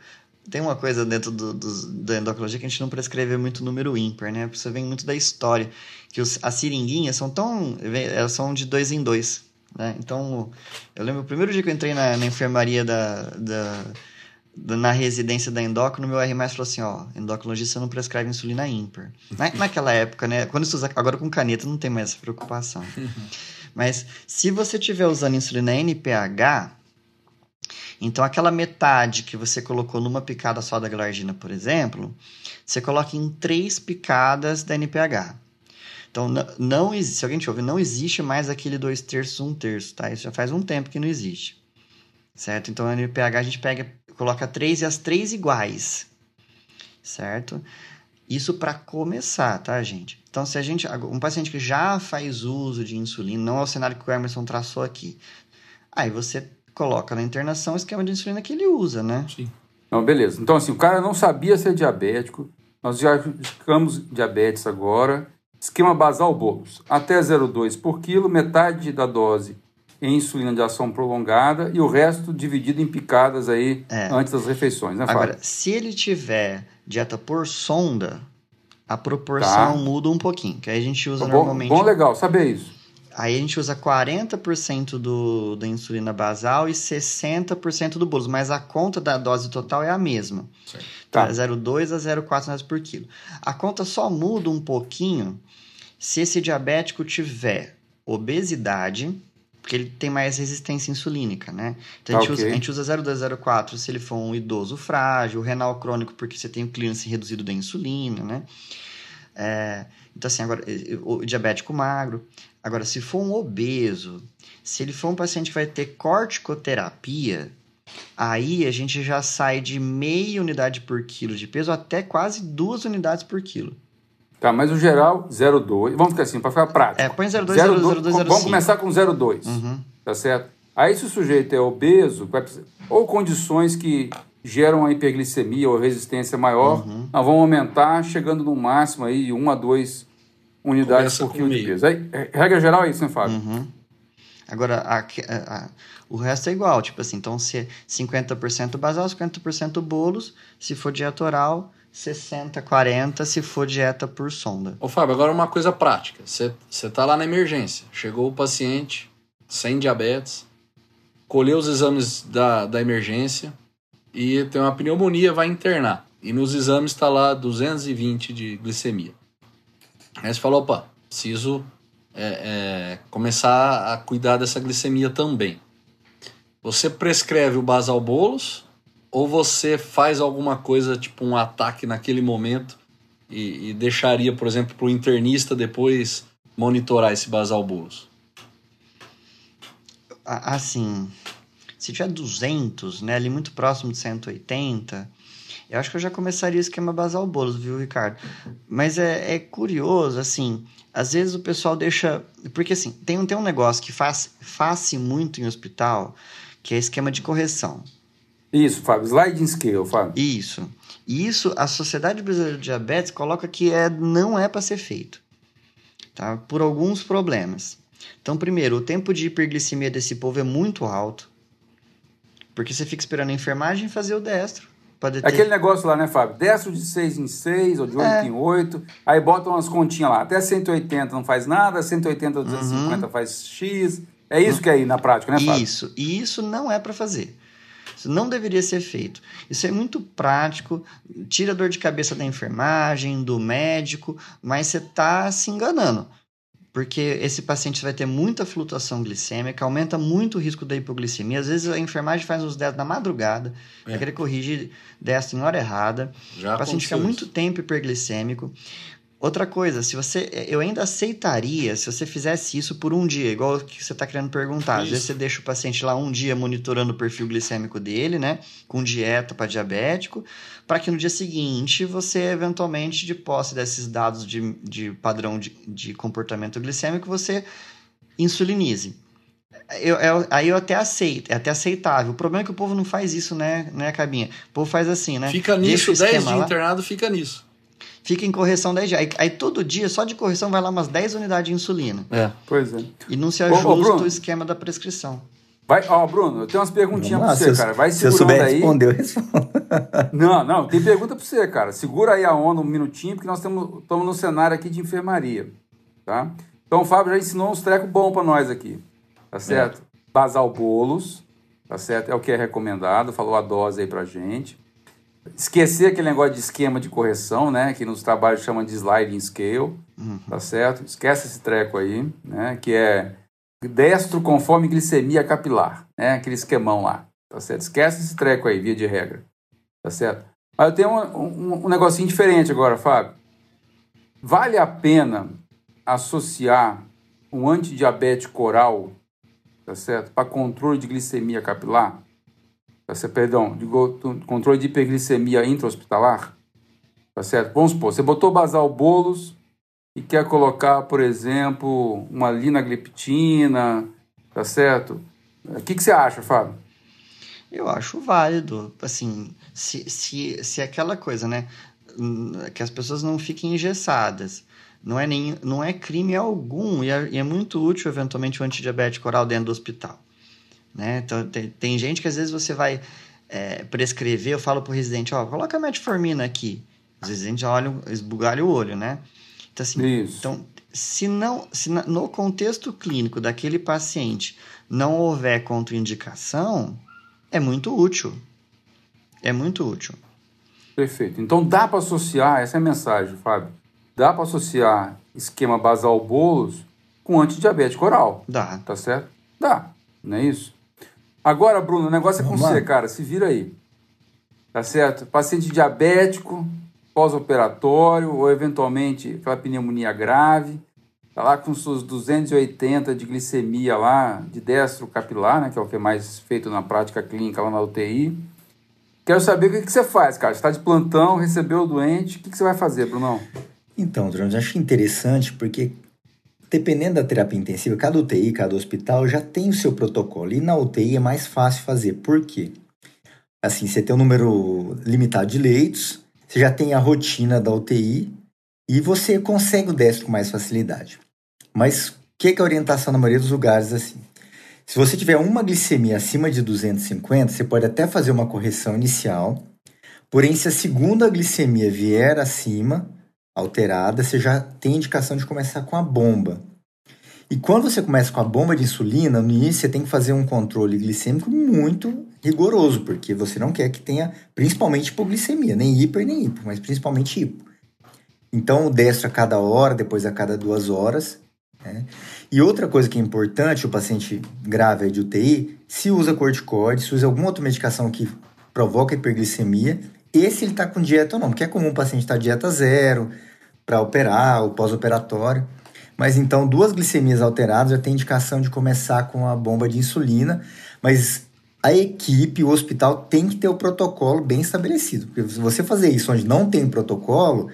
Tem uma coisa dentro do, dos- da endocrinologia que a gente não prescreve muito número ímpar, né? Isso vem muito da história. Que os, as seringuinhas são tão. Elas são de dois em dois. Né? Então, eu lembro o primeiro dia que eu entrei na, na enfermaria da, da- na residência da endócrino, meu R falou assim: ó, endocrinologista não prescreve insulina ímpar. Na, naquela época, né? Quando se usa, agora com caneta não tem mais essa preocupação. Mas se você estiver usando insulina NPH, então aquela metade que você colocou numa picada só da glargina, por exemplo, você coloca em três picadas da NPH. Então, não existe, se alguém te ouve, não existe mais aquele dois terços, um terço, tá? Isso já faz um tempo que não existe. Certo? Então, a NPH a gente pega, coloca três e as três iguais. Certo? Isso para começar, tá, gente? Então, se a gente. Um paciente que já faz uso de insulina, não é o cenário que o Emerson traçou aqui. Aí você coloca na internação o esquema de insulina que ele usa, né? Sim. Não, beleza. Então assim, o cara não sabia ser diabético. Nós diagnosticamos diabetes agora. Esquema basal bolos. Até 0,2 por quilo, metade da dose em insulina de ação prolongada e o resto dividido em picadas aí É. antes das refeições, né, Fábio? Agora, se ele tiver dieta por sonda, a proporção Tá. muda um pouquinho. Que aí a gente usa bom, normalmente. bom, legal, saber isso. Aí a gente usa 40% do, da insulina basal e 60% do bolos, mas a conta da dose total é a mesma. Certo. Tá. Tá. 0,2 a 0,4 unidades por quilo. A conta só muda um pouquinho se esse diabético tiver obesidade, porque ele tem mais resistência insulínica, né? Então a Tá, gente, ok. usa, a gente usa 0,204 se ele for um idoso frágil, renal crônico porque você tem o clearance reduzido da insulina, né? É, então, assim, agora, o diabético magro. Agora, se for um obeso, se ele for um paciente que vai ter corticoterapia, aí a gente já sai de meia unidade por quilo de peso até quase duas unidades por quilo. Tá, mas o geral, 0,2. Vamos ficar assim, para ficar prático. É, põe 0,2, 0,2, 0,2, 0,2, Vamos começar com 0,2. Uhum. Tá certo? Aí, se o sujeito é obeso, ou condições que geram a hiperglicemia ou resistência maior, Uhum. nós vamos aumentar, chegando no máximo aí de 1 a 2 unidades Começa por quilo de peso. Aí, é- regra geral é isso, né, Fábio? Uhum. Agora, a- a- a- o resto é igual, tipo assim, então se é 50% basal, 50% bolos, se for dieta oral, 60, 40 se for dieta por sonda. Ô, Fábio, agora uma coisa prática. Você tá lá na emergência. Chegou o paciente sem diabetes, colheu os exames da, da emergência e tem uma pneumonia, vai internar. E nos exames está lá 220 de glicemia. Aí você falou, opa, preciso é, é, começar a cuidar dessa glicemia também. Você prescreve o basal bolos ou você faz alguma coisa, tipo um ataque naquele momento e, e deixaria, por exemplo, para o internista depois monitorar esse basal bolos? A- Assim, se tiver 200, né, ali muito próximo de 180, eu acho que eu já começaria o esquema basal bolos, viu, Ricardo? Mas é, é curioso, assim, às vezes o pessoal deixa... Porque, assim, tem, tem um negócio que faz, faz muito em hospital, que é esquema de correção. Isso, Fábio. Sliding scale, Fábio. Isso. E isso a Sociedade Brasileira de Diabetes coloca que é, não é para ser feito. Tá? Por alguns problemas. Então, primeiro, o tempo de hiperglicemia desse povo é muito alto. Porque você fica esperando a enfermagem fazer o destro. Pra É deter... aquele negócio lá, né, Fábio? Destro de 6 em 6 ou de 8 É. em 8, aí botam umas continhas lá. Até 180 não faz nada, 180 ou 250 faz X. É isso que é aí na prática, né, Fábio? Isso. E isso não é para fazer. Isso não deveria ser feito. Isso é muito prático, tira a dor de cabeça da enfermagem, do médico, mas você está se enganando. Porque esse paciente vai ter muita flutuação glicêmica, aumenta muito o risco da hipoglicemia. Às vezes a enfermagem faz uns destros na madrugada, É. vai querer corrigir destro em hora errada. Já o paciente fica aconteceu muito tempo hiperglicêmico. Outra coisa, se você, eu ainda aceitaria se você fizesse isso por um dia, igual o que você está querendo perguntar. Às vezes Isso. você deixa o paciente lá um dia monitorando o perfil glicêmico dele, né, com dieta para diabético, para que no dia seguinte você eventualmente, de posse desses dados de, de padrão de, de comportamento glicêmico, você insulinize. Eu, eu- aí eu até aceito, é até aceitável. O problema é que o povo não faz isso, né, né, Cabinha? O povo faz assim, né? Fica nisso, o 10 esquema dias lá internado, fica nisso. Fica em correção 10 dias. Aí, aí todo dia, só de correção, vai lá umas 10 unidades de insulina. É. Pois é. E não se Ô, ô, ajusta Bruno. o esquema da prescrição. Vai, ó, Bruno, eu tenho umas perguntinhas lá, você, se cara. Vai Se eu segurando souber aí. responder, eu respondo. Não, não, tem pergunta pra você, cara. Segura aí a onda um minutinho, porque nós estamos estamos no cenário aqui de enfermaria, tá? Então o Fábio já ensinou uns trecos bons pra nós aqui, tá certo? Basal bolos, tá certo? É o que é recomendado, falou a dose aí pra gente. Esquecer aquele negócio de esquema de correção, né? Que nos trabalhos chama de sliding scale, tá certo? Esquece esse treco aí, né? Que é destro conforme glicemia capilar, né? Aquele esquemão lá, tá certo? Esquece esse treco aí, via de regra, tá certo? Mas eu tenho um, um, um negocinho diferente agora, Fábio. Vale a pena associar um antidiabético oral, tá certo? Para controle de glicemia capilar? Tá certo? Perdão, de controle de hiperglicemia intra-hospitalar? Tá certo? Vamos supor, você botou basal bolos e quer colocar, por exemplo, uma linagliptina, tá certo? O que, que você acha, Fábio? Eu acho válido. Assim, se, se, se é aquela coisa, né? Que as pessoas não fiquem engessadas. Não é, nem, não é crime algum e é, e é muito útil, eventualmente, o antidiabético oral dentro do hospital. Né? Então, tem, tem gente que às vezes você vai é, prescrever, eu falo pro residente, ó, coloca a metformina aqui. Os residentes olham, esbugalham o olho, né? Então, assim, Isso. então, se não, se no contexto clínico daquele paciente não houver contraindicação, é muito útil. É muito útil. Perfeito. Então dá para associar, essa é a mensagem, Fábio. Dá para associar esquema basal bolos com antidiabético oral, Dá. tá certo? Dá, não é isso? Agora, Bruno, o negócio é com Vamos lá. você, cara. Se vira aí. Tá certo? Paciente diabético, pós-operatório, ou eventualmente aquela pneumonia grave, tá lá com seus 280 de glicemia lá, de destro capilar, né? Que é o que é mais feito na prática clínica lá na UTI. Quero saber o que, que você faz, cara. Você está de plantão, recebeu o doente, o que, que você vai fazer, Brunão? Então, Bruno, eu acho interessante porque dependendo da terapia intensiva, cada UTI, cada hospital já tem o seu protocolo. E na UTI é mais fácil fazer. Por quê? Assim, você tem um número limitado de leitos, você já tem a rotina da UTI e você consegue o destro com mais facilidade. Mas o que é a orientação na maioria dos lugares assim? Se você tiver uma glicemia acima de 250, você pode até fazer uma correção inicial. Porém, se a segunda glicemia vier acima, alterada, você já tem indicação de começar com a bomba. E quando você começa com a bomba de insulina, no início você tem que fazer um controle glicêmico muito rigoroso, porque você não quer que tenha principalmente hipoglicemia, nem hiper nem hipo, mas principalmente hipo. Então, o destro a cada hora, depois a cada duas horas. Né? E outra coisa que é importante, o paciente grave de UTI, se usa corticoide, se usa alguma outra medicação que provoca hiperglicemia, esse ele está com dieta ou não, porque é comum o paciente estar tá dieta zero para operar, ou pós-operatório. Mas então, duas glicemias alteradas já tem indicação de começar com a bomba de insulina, mas a equipe, o hospital tem que ter o protocolo bem estabelecido. Porque se você fazer isso onde não tem protocolo,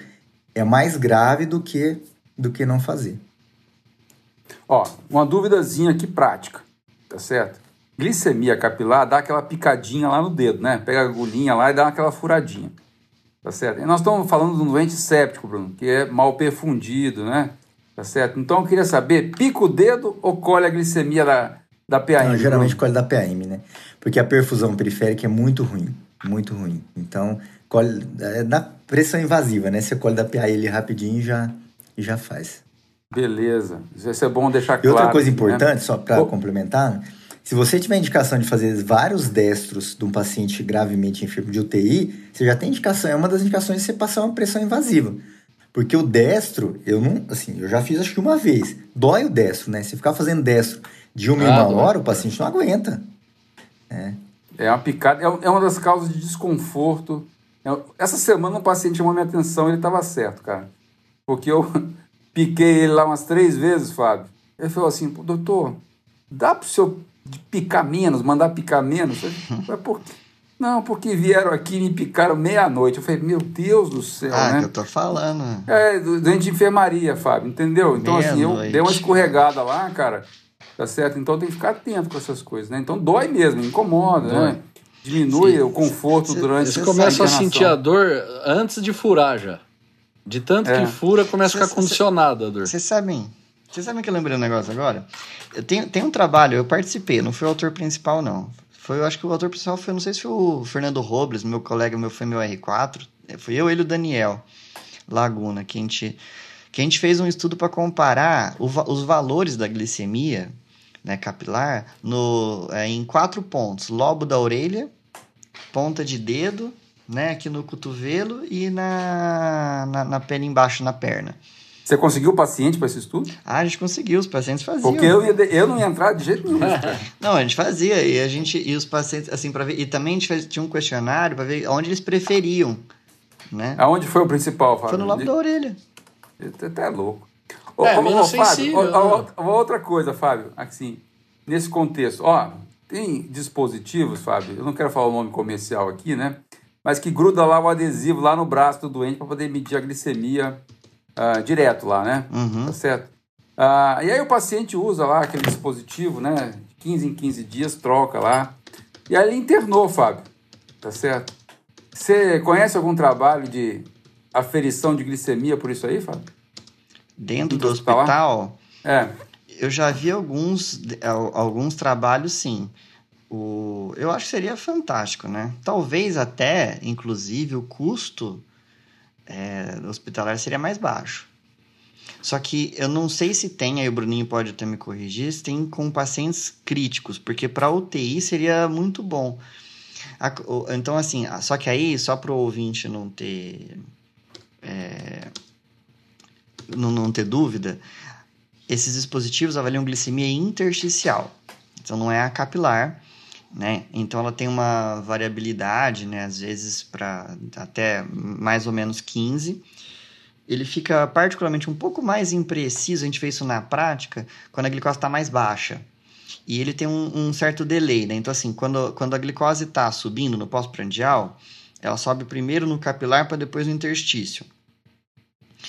é mais grave do que, do que não fazer. Ó, uma duvidazinha aqui prática, tá certo? Glicemia capilar dá aquela picadinha lá no dedo, né? Pega a agulhinha lá e dá aquela furadinha. Tá certo? E nós estamos falando de um doente séptico, Bruno, que é mal perfundido, né? Tá certo? Então eu queria saber, pica o dedo ou colhe a glicemia da, da PAM? Não, geralmente colhe da PAM, né? Porque a perfusão periférica é muito ruim, muito ruim. Então, colhe é da pressão invasiva, né? Você colhe da PA ele rapidinho e já, e já faz. Beleza. Isso é bom deixar claro. E outra coisa né? importante, né? só para complementar, se você tiver indicação de fazer vários destros de um paciente gravemente enfermo de UTI, você já tem indicação, é uma das indicações de você passar uma pressão invasiva. Porque o destro, eu não, assim, eu já fiz acho que uma vez. Dói o destro, né? Se ficar fazendo destro de uma ah, em uma hora, o paciente não aguenta. É. É uma picada, é, é uma das causas de desconforto. É, essa semana um paciente chamou minha atenção, ele estava certo, cara. Porque eu piquei ele lá umas três vezes, Fábio. Ele falou assim, doutor, dá para o senhor de picar menos, mandar picar menos. Mas por quê? Não, porque vieram aqui e me picaram meia-noite. Eu falei, meu Deus do céu, ah, né? que eu tô falando. É, doente de enfermaria, Fábio, entendeu? Então, assim, eu dei uma escorregada lá, cara, tá certo? Então tem que ficar atento com essas coisas, né? Então dói mesmo, incomoda, né? dói. né? Diminui Sim. o conforto cê, durante... Você começa a sentir a dor antes de furar já. De tanto é. que fura, começa a ficar condicionada a dor. Vocês sabem vocês sabem que eu lembrei um negócio agora? Eu tenho, tem um trabalho, eu participei, não fui o autor principal, não. Foi, eu acho que o autor principal foi, não sei se foi o Fernando Robles, meu colega, meu foi meu R4. Foi eu, ele e o Daniel Laguna, que a gente, que a gente fez um estudo para comparar o, os valores da glicemia né, capilar no, é, em quatro pontos: lobo da orelha, ponta de dedo, né, aqui no cotovelo e na, na, na pele embaixo na perna. Você conseguiu o paciente para esse estudo? Ah, a gente conseguiu, os pacientes faziam. Porque eu, ia, eu não ia entrar de jeito nenhum. não, a gente fazia, e a gente, e os pacientes, assim, para ver, e também a gente faz, tinha um questionário para ver onde eles preferiam, né? Aonde foi o principal, Fábio? Foi no lobo da orelha. Até é louco. É, ô, menos ô, Fábio, ó, ó, outra coisa, Fábio, assim, nesse contexto, ó, tem dispositivos, Fábio, eu não quero falar o nome comercial aqui, né? Mas que gruda lá o adesivo lá no braço do doente para poder medir a glicemia uh, direto lá, né? Uhum. Tá certo? Uh, e aí o paciente usa lá aquele dispositivo, né? 15 em 15 dias, troca lá. E aí ele internou, Fábio. Tá certo? Você conhece algum trabalho de aferição de glicemia por isso aí, Fábio? Dentro do hospital? É. Eu já vi alguns, alguns trabalhos, sim. O, eu acho que seria fantástico, né? Talvez até, inclusive, o custo é, hospitalar seria mais baixo. Só que eu não sei se tem, aí o Bruninho pode até me corrigir, se tem com pacientes críticos, porque para UTI seria muito bom. Então, assim, só que aí, só para o ouvinte não ter. É, não, não ter dúvida, esses dispositivos avaliam glicemia intersticial. Então, não é a capilar né? Então ela tem uma variabilidade, né? Às vezes para até mais ou menos 15. Ele fica particularmente um pouco mais impreciso, a gente fez isso na prática, quando a glicose está mais baixa. E ele tem um, um, certo delay, né? Então, assim, quando, quando a glicose está subindo no pós-prandial, ela sobe primeiro no capilar para depois no interstício.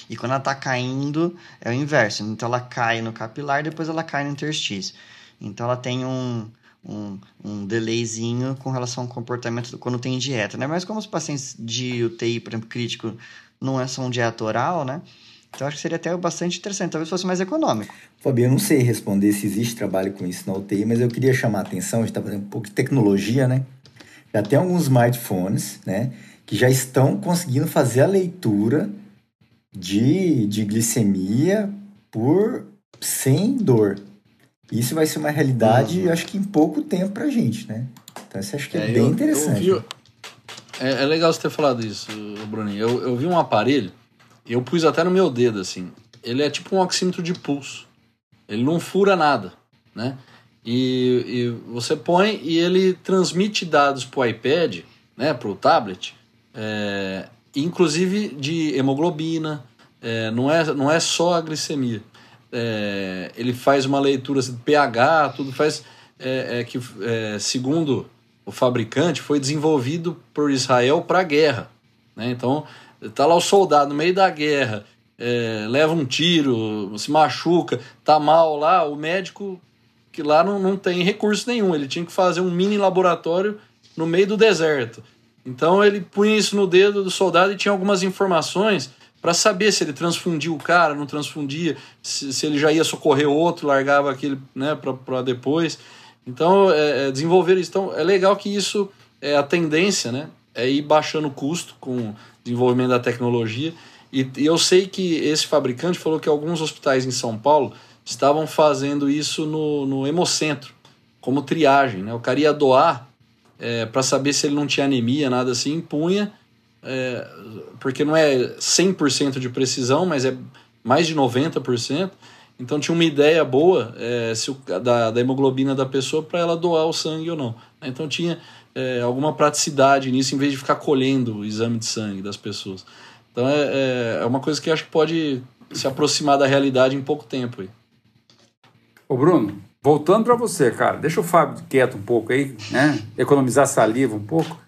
E quando ela tá caindo, é o inverso. Então ela cai no capilar, depois ela cai no interstício. Então ela tem um, um, um delayzinho com relação ao comportamento do, quando tem dieta, né? Mas como os pacientes de UTI, por exemplo, crítico, não é só um dieta oral, né? Então acho que seria até bastante interessante, talvez fosse mais econômico. Fabio, eu não sei responder se existe trabalho com isso na UTI, mas eu queria chamar a atenção, a gente está fazendo um pouco de tecnologia, né? Já tem alguns smartphones, né? Que já estão conseguindo fazer a leitura de, de glicemia por sem dor. Isso vai ser uma realidade, Uhum. acho que em pouco tempo pra gente, né? Então isso acho que é, É, bem eu- eu interessante. vi- é, é legal você ter falado isso, Bruninho. Eu, eu vi um aparelho, eu pus até no meu dedo, assim. Ele é tipo um oxímetro de pulso. Ele não fura nada, né? E, e você põe e ele transmite dados pro iPad, né, pro tablet, é, inclusive de hemoglobina, é, não, é, não é só a glicemia. É, ele faz uma leitura assim, pH, tudo faz é, é, que, é, segundo o fabricante, foi desenvolvido por Israel para a guerra. Né? Então, tá lá o soldado no meio da guerra, é, leva um tiro, se machuca, tá mal lá, o médico que lá não, não tem recurso nenhum, ele tinha que fazer um mini laboratório no meio do deserto. Então ele punha isso no dedo do soldado e tinha algumas informações para saber se ele transfundia o cara, não transfundia, se, se ele já ia socorrer outro, largava aquele né, para depois. Então, é, é, desenvolver isso. Então, é legal que isso é a tendência, né? É ir baixando o custo com o desenvolvimento da tecnologia. E, e eu sei que esse fabricante falou que alguns hospitais em São Paulo estavam fazendo isso no, no hemocentro, como triagem, né? O cara ia doar é, para saber se ele não tinha anemia, nada assim, punha, é, porque não é 100% de precisão, mas é mais de 90%. Então tinha uma ideia boa é, se o, da, da hemoglobina da pessoa para ela doar o sangue ou não. Então tinha é, alguma praticidade nisso, em vez de ficar colhendo o exame de sangue das pessoas. Então é, é, é uma coisa que acho que pode se aproximar da realidade em pouco tempo. Aí. Ô Bruno, voltando para você, cara, deixa o Fábio quieto um pouco aí, né? Economizar saliva um pouco,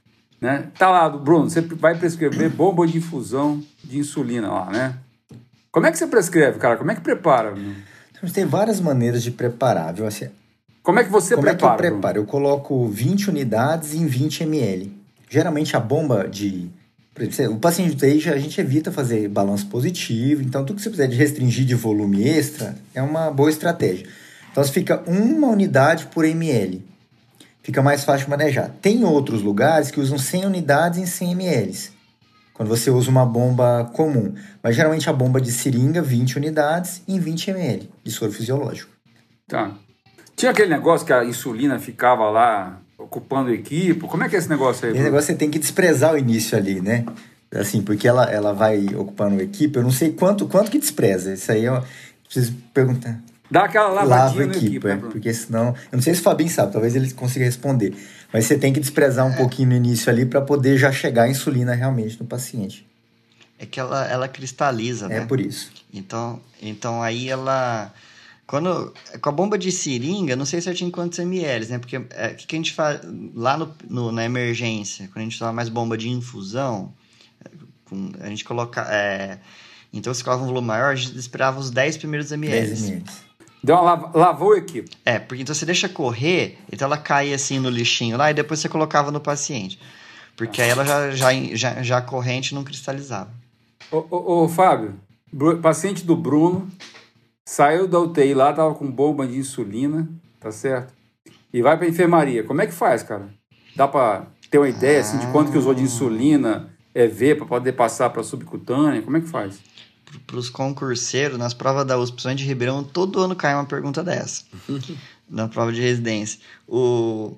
né? Tá lá, Bruno, você vai prescrever bomba de infusão de insulina lá, né? Como é que você prescreve, cara? Como é que prepara? Então, tem várias maneiras de preparar, viu? Assim, Como é que você como prepara? é que eu preparo? Eu coloco 20 unidades em 20 ml. Geralmente a bomba de. exemplo, O paciente de UTI, a gente evita fazer balanço positivo, então tudo que você precisar de restringir de volume extra é uma boa estratégia. Então, você fica uma unidade por ml. Fica mais fácil de manejar. Tem outros lugares que usam 100 unidades em 100 ml. Quando você usa uma bomba comum. Mas geralmente a bomba de seringa, 20 unidades em 20 ml de soro fisiológico. Tá. Tinha aquele negócio que a insulina ficava lá ocupando o equipe. Como é que é esse negócio aí? Esse negócio você tem que desprezar o início ali, né? Assim, porque ela, ela vai ocupando a equipe. Eu não sei quanto, quanto que despreza. Isso aí eu preciso perguntar. Dá aquela Lava lavadinha a no equipe, equipe, é, né, Bruno? porque senão. Eu não sei se o Fabinho sabe, talvez ele consiga responder. Mas você tem que desprezar um pouquinho no início ali para poder já chegar a insulina realmente no paciente. É que ela, ela cristaliza, né? É por isso. Então, então aí ela. Quando, com a bomba de seringa, não sei certinho quantos ml, né? Porque é, o que, que a gente faz lá no, no- na emergência, quando a gente toma mais bomba de infusão, é, com- a gente coloca. é, então, se colocava um volume maior, a gente esperava os 10 primeiros 10 ml. Deu uma lava- lavou a equipe. É, porque então você deixa correr, então ela cai assim no lixinho lá e depois você colocava no paciente. Porque aí ela já, já, já, já a corrente não cristalizava. Ô, ô, ô, Fábio, paciente do Bruno saiu da UTI lá, tava com bomba de insulina, tá certo? E vai pra enfermaria. Como é que faz, cara? Dá pra ter uma ideia assim, de quanto que usou de insulina, é ver para poder passar para subcutânea? Como é que faz? Para os concurseiros, nas provas da USP de Ribeirão, todo ano cai uma pergunta dessa. na prova de residência. O...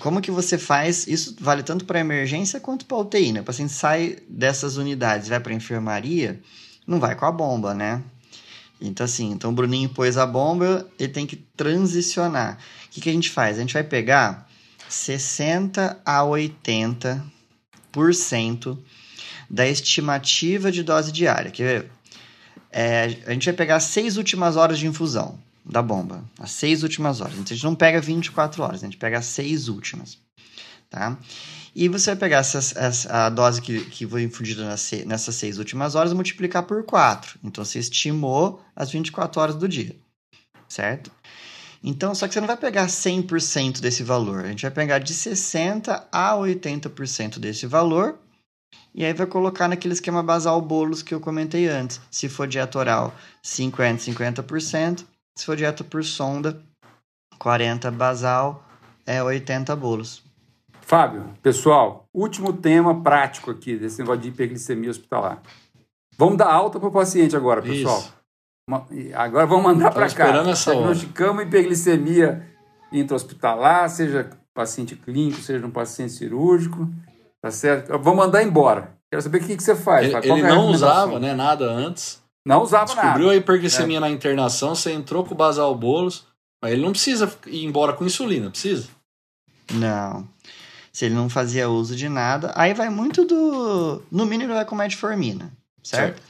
Como que você faz? Isso vale tanto para emergência quanto para UTI, né? O paciente sai dessas unidades, vai para enfermaria, não vai com a bomba, né? Então, assim, então o Bruninho pôs a bomba, ele tem que transicionar. O que, que a gente faz? A gente vai pegar 60 a 80% da estimativa de dose diária. Quer ver? É, a gente vai pegar as seis últimas horas de infusão da bomba. As seis últimas horas. Então, a gente não pega 24 horas, a gente pega as seis últimas. tá? E você vai pegar essa, a dose que, que foi infundida nessas seis últimas horas e multiplicar por 4. Então, você estimou as 24 horas do dia, certo? Então, só que você não vai pegar 100% desse valor. A gente vai pegar de 60% a 80% desse valor e aí vai colocar naquele esquema basal bolos que eu comentei antes. Se for dieta oral, 50%, 50%. Se for dieta por sonda, 40 basal, é 80 bolos. Fábio, pessoal, último tema prático aqui desse negócio de hiperglicemia hospitalar. Vamos dar alta para o paciente agora, pessoal. Isso. Agora vamos mandar para cá. esperando essa hora. Diagnosticamos hiperglicemia intra-hospitalar, seja paciente clínico, seja um paciente cirúrgico, tá certo? Vamos mandar embora. Quero saber o que, que você faz. Ele, ele que é a não usava né, nada antes. Não usava Descobriu nada. a hiperglicemia na internação, você entrou com o basal bolos, mas ele não precisa ir embora com insulina, precisa? Não. Se ele não fazia uso de nada, aí vai muito do. No mínimo, ele vai com metformina, certo?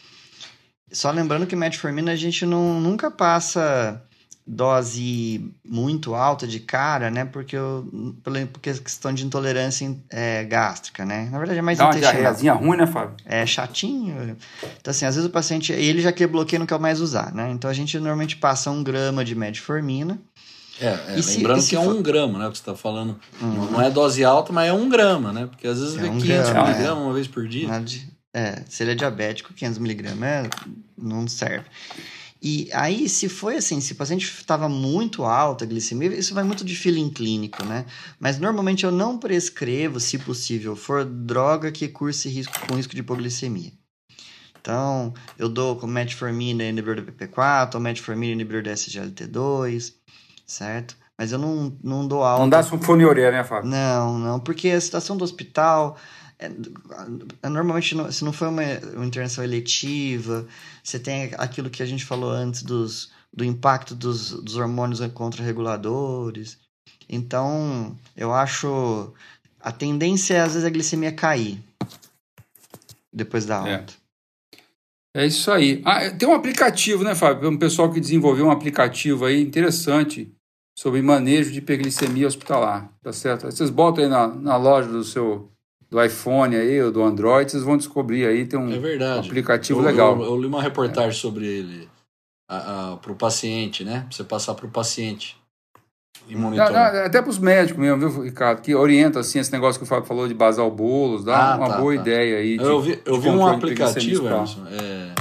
Só lembrando que metformina a gente não, nunca passa dose muito alta de cara, né? Porque, eu, pela porque questão de intolerância é, gástrica, né? Na verdade é mais Dá uma diarreazinha ruim, né, Fábio? É chatinho. Então, assim, às vezes o paciente, ele já quer bloqueio não quer mais usar, né? Então a gente normalmente passa um grama de metformina. É, é, E lembrando se que é um grama, né? O que você está falando. Não- Não é dose alta, mas é um grama, né? Porque às vezes É vê um 500 grama, miligramas uma vez por dia. Nada de- é, se ele é diabético, 500mg é, não serve. E aí, se foi assim, se o paciente estava muito alta a glicemia, isso vai muito de feeling clínico, né? Mas normalmente eu não prescrevo, se possível, for droga que curse risco, com risco de hipoglicemia. Então, eu dou com metformina inibidor do PP4, ou metformina inibidor do SGLT2, certo? Mas eu não, não dou alta. Não dá sulfonilurea, né, Fábio? Não, não, porque a situação do hospital é, é, normalmente não- se não foi uma, uma intervenção eletiva, você tem aquilo que a gente falou antes dos, do impacto dos, dos hormônios contrarreguladores. Então, eu acho a tendência é às vezes a glicemia cair depois da É. alta. É isso aí. Ah, tem um aplicativo, né, Fábio? Um pessoal que desenvolveu um aplicativo aí interessante sobre manejo de hiperglicemia hospitalar, tá certo? Vocês botam aí na, na loja do seu do iPhone aí ou do Android, vocês vão descobrir aí, tem um É verdade. aplicativo Eu- legal. Eu, eu li uma reportagem sobre ele para o paciente, né? Pra você passar para o paciente e monitorar. não, até para os médicos mesmo, viu, Ricardo? Que orienta assim esse negócio que o Fábio falou de basar bolos, dá Ah, uma tá, boa tá. ideia aí. de- Eu vi, eu vi um aplicativo. Emerson, é,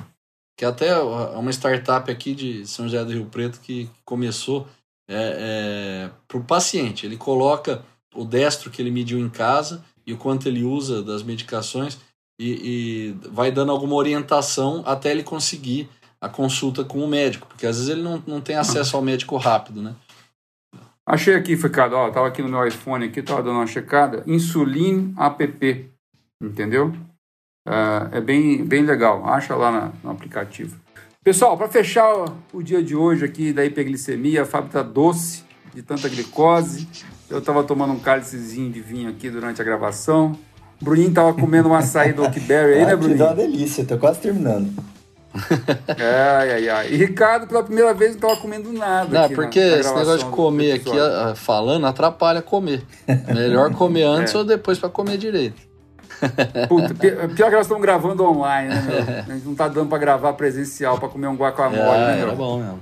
que até é uma startup aqui de São José do Rio Preto que começou é, para o paciente. Ele coloca o destro que ele mediu em casa e o quanto ele usa das medicações e, e vai dando alguma orientação até ele conseguir a consulta com o médico, porque às vezes ele não, não tem acesso ao médico rápido, né? Achei aqui, Ricardo, ó, tava aqui no meu iPhone aqui, tava dando uma checada, Insulin App, entendeu? Ah, é bem, bem legal, acha lá na- no aplicativo. Pessoal, para fechar o, o dia de hoje aqui da hiperglicemia, a Fábio tá doce de tanta glicose. Eu tava tomando um cálicezinho de vinho aqui durante a gravação. O Bruninho tava comendo um açaí do Oakberry aí, né, Aqui dá uma Bruninho? delícia, tô quase terminando. Ai, ai, ai. E Ricardo, pela primeira vez, não tava comendo nada. Não, aqui na- porque na esse negócio de comer aqui falando atrapalha comer. Melhor comer antes É. ou depois para comer direito. Puta, pi- pior que nós estamos gravando online, né, meu? A gente não tá dando pra gravar presencial pra comer um guacamole, Ah, né, era meu? bom mesmo.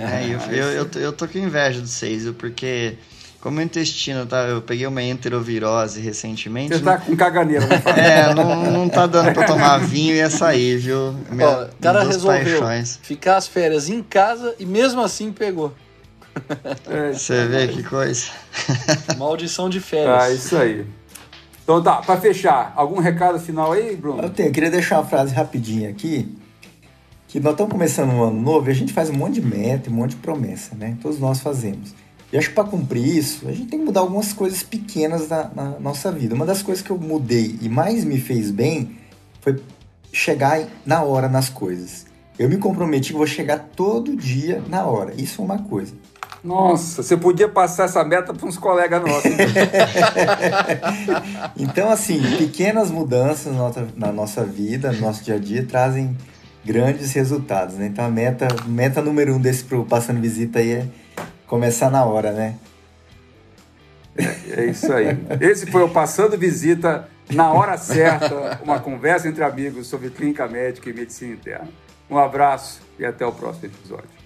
É, eu, eu, eu, tô- eu tô com inveja do viu? porque como o intestino, tá, eu peguei uma enterovirose recentemente. Você tá com caganeira, né? É, não, não tá dando pra tomar vinho e açaí, viu? Minha- Ó, o cara resolveu paixões. ficar as férias em casa e mesmo assim pegou. É, Você vê que coisa. Maldição de férias. tá, isso aí. Então tá, pra fechar, algum recado final aí, Bruno? Eu tenho, eu queria deixar uma frase rapidinha aqui. Que nós estamos começando um ano novo e a gente faz um monte de meta, um monte de promessa, né? Todos nós fazemos. E acho que para cumprir isso, a gente tem que mudar algumas coisas pequenas na, na nossa vida. Uma das coisas que eu mudei e mais me fez bem foi chegar na hora nas coisas. Eu me comprometi que vou chegar todo dia na hora. Isso é uma coisa. Nossa, você podia passar essa meta para uns colegas nossos. Então, assim, pequenas mudanças na nossa, na nossa vida, no nosso dia a dia, trazem grandes resultados, né? Então, a meta, meta número um desse pro Passando Visita aí é começar na hora, né? É, é isso aí. Esse foi o Passando Visita na hora certa, uma conversa entre amigos sobre clínica médica e medicina interna. Um abraço e até o próximo episódio.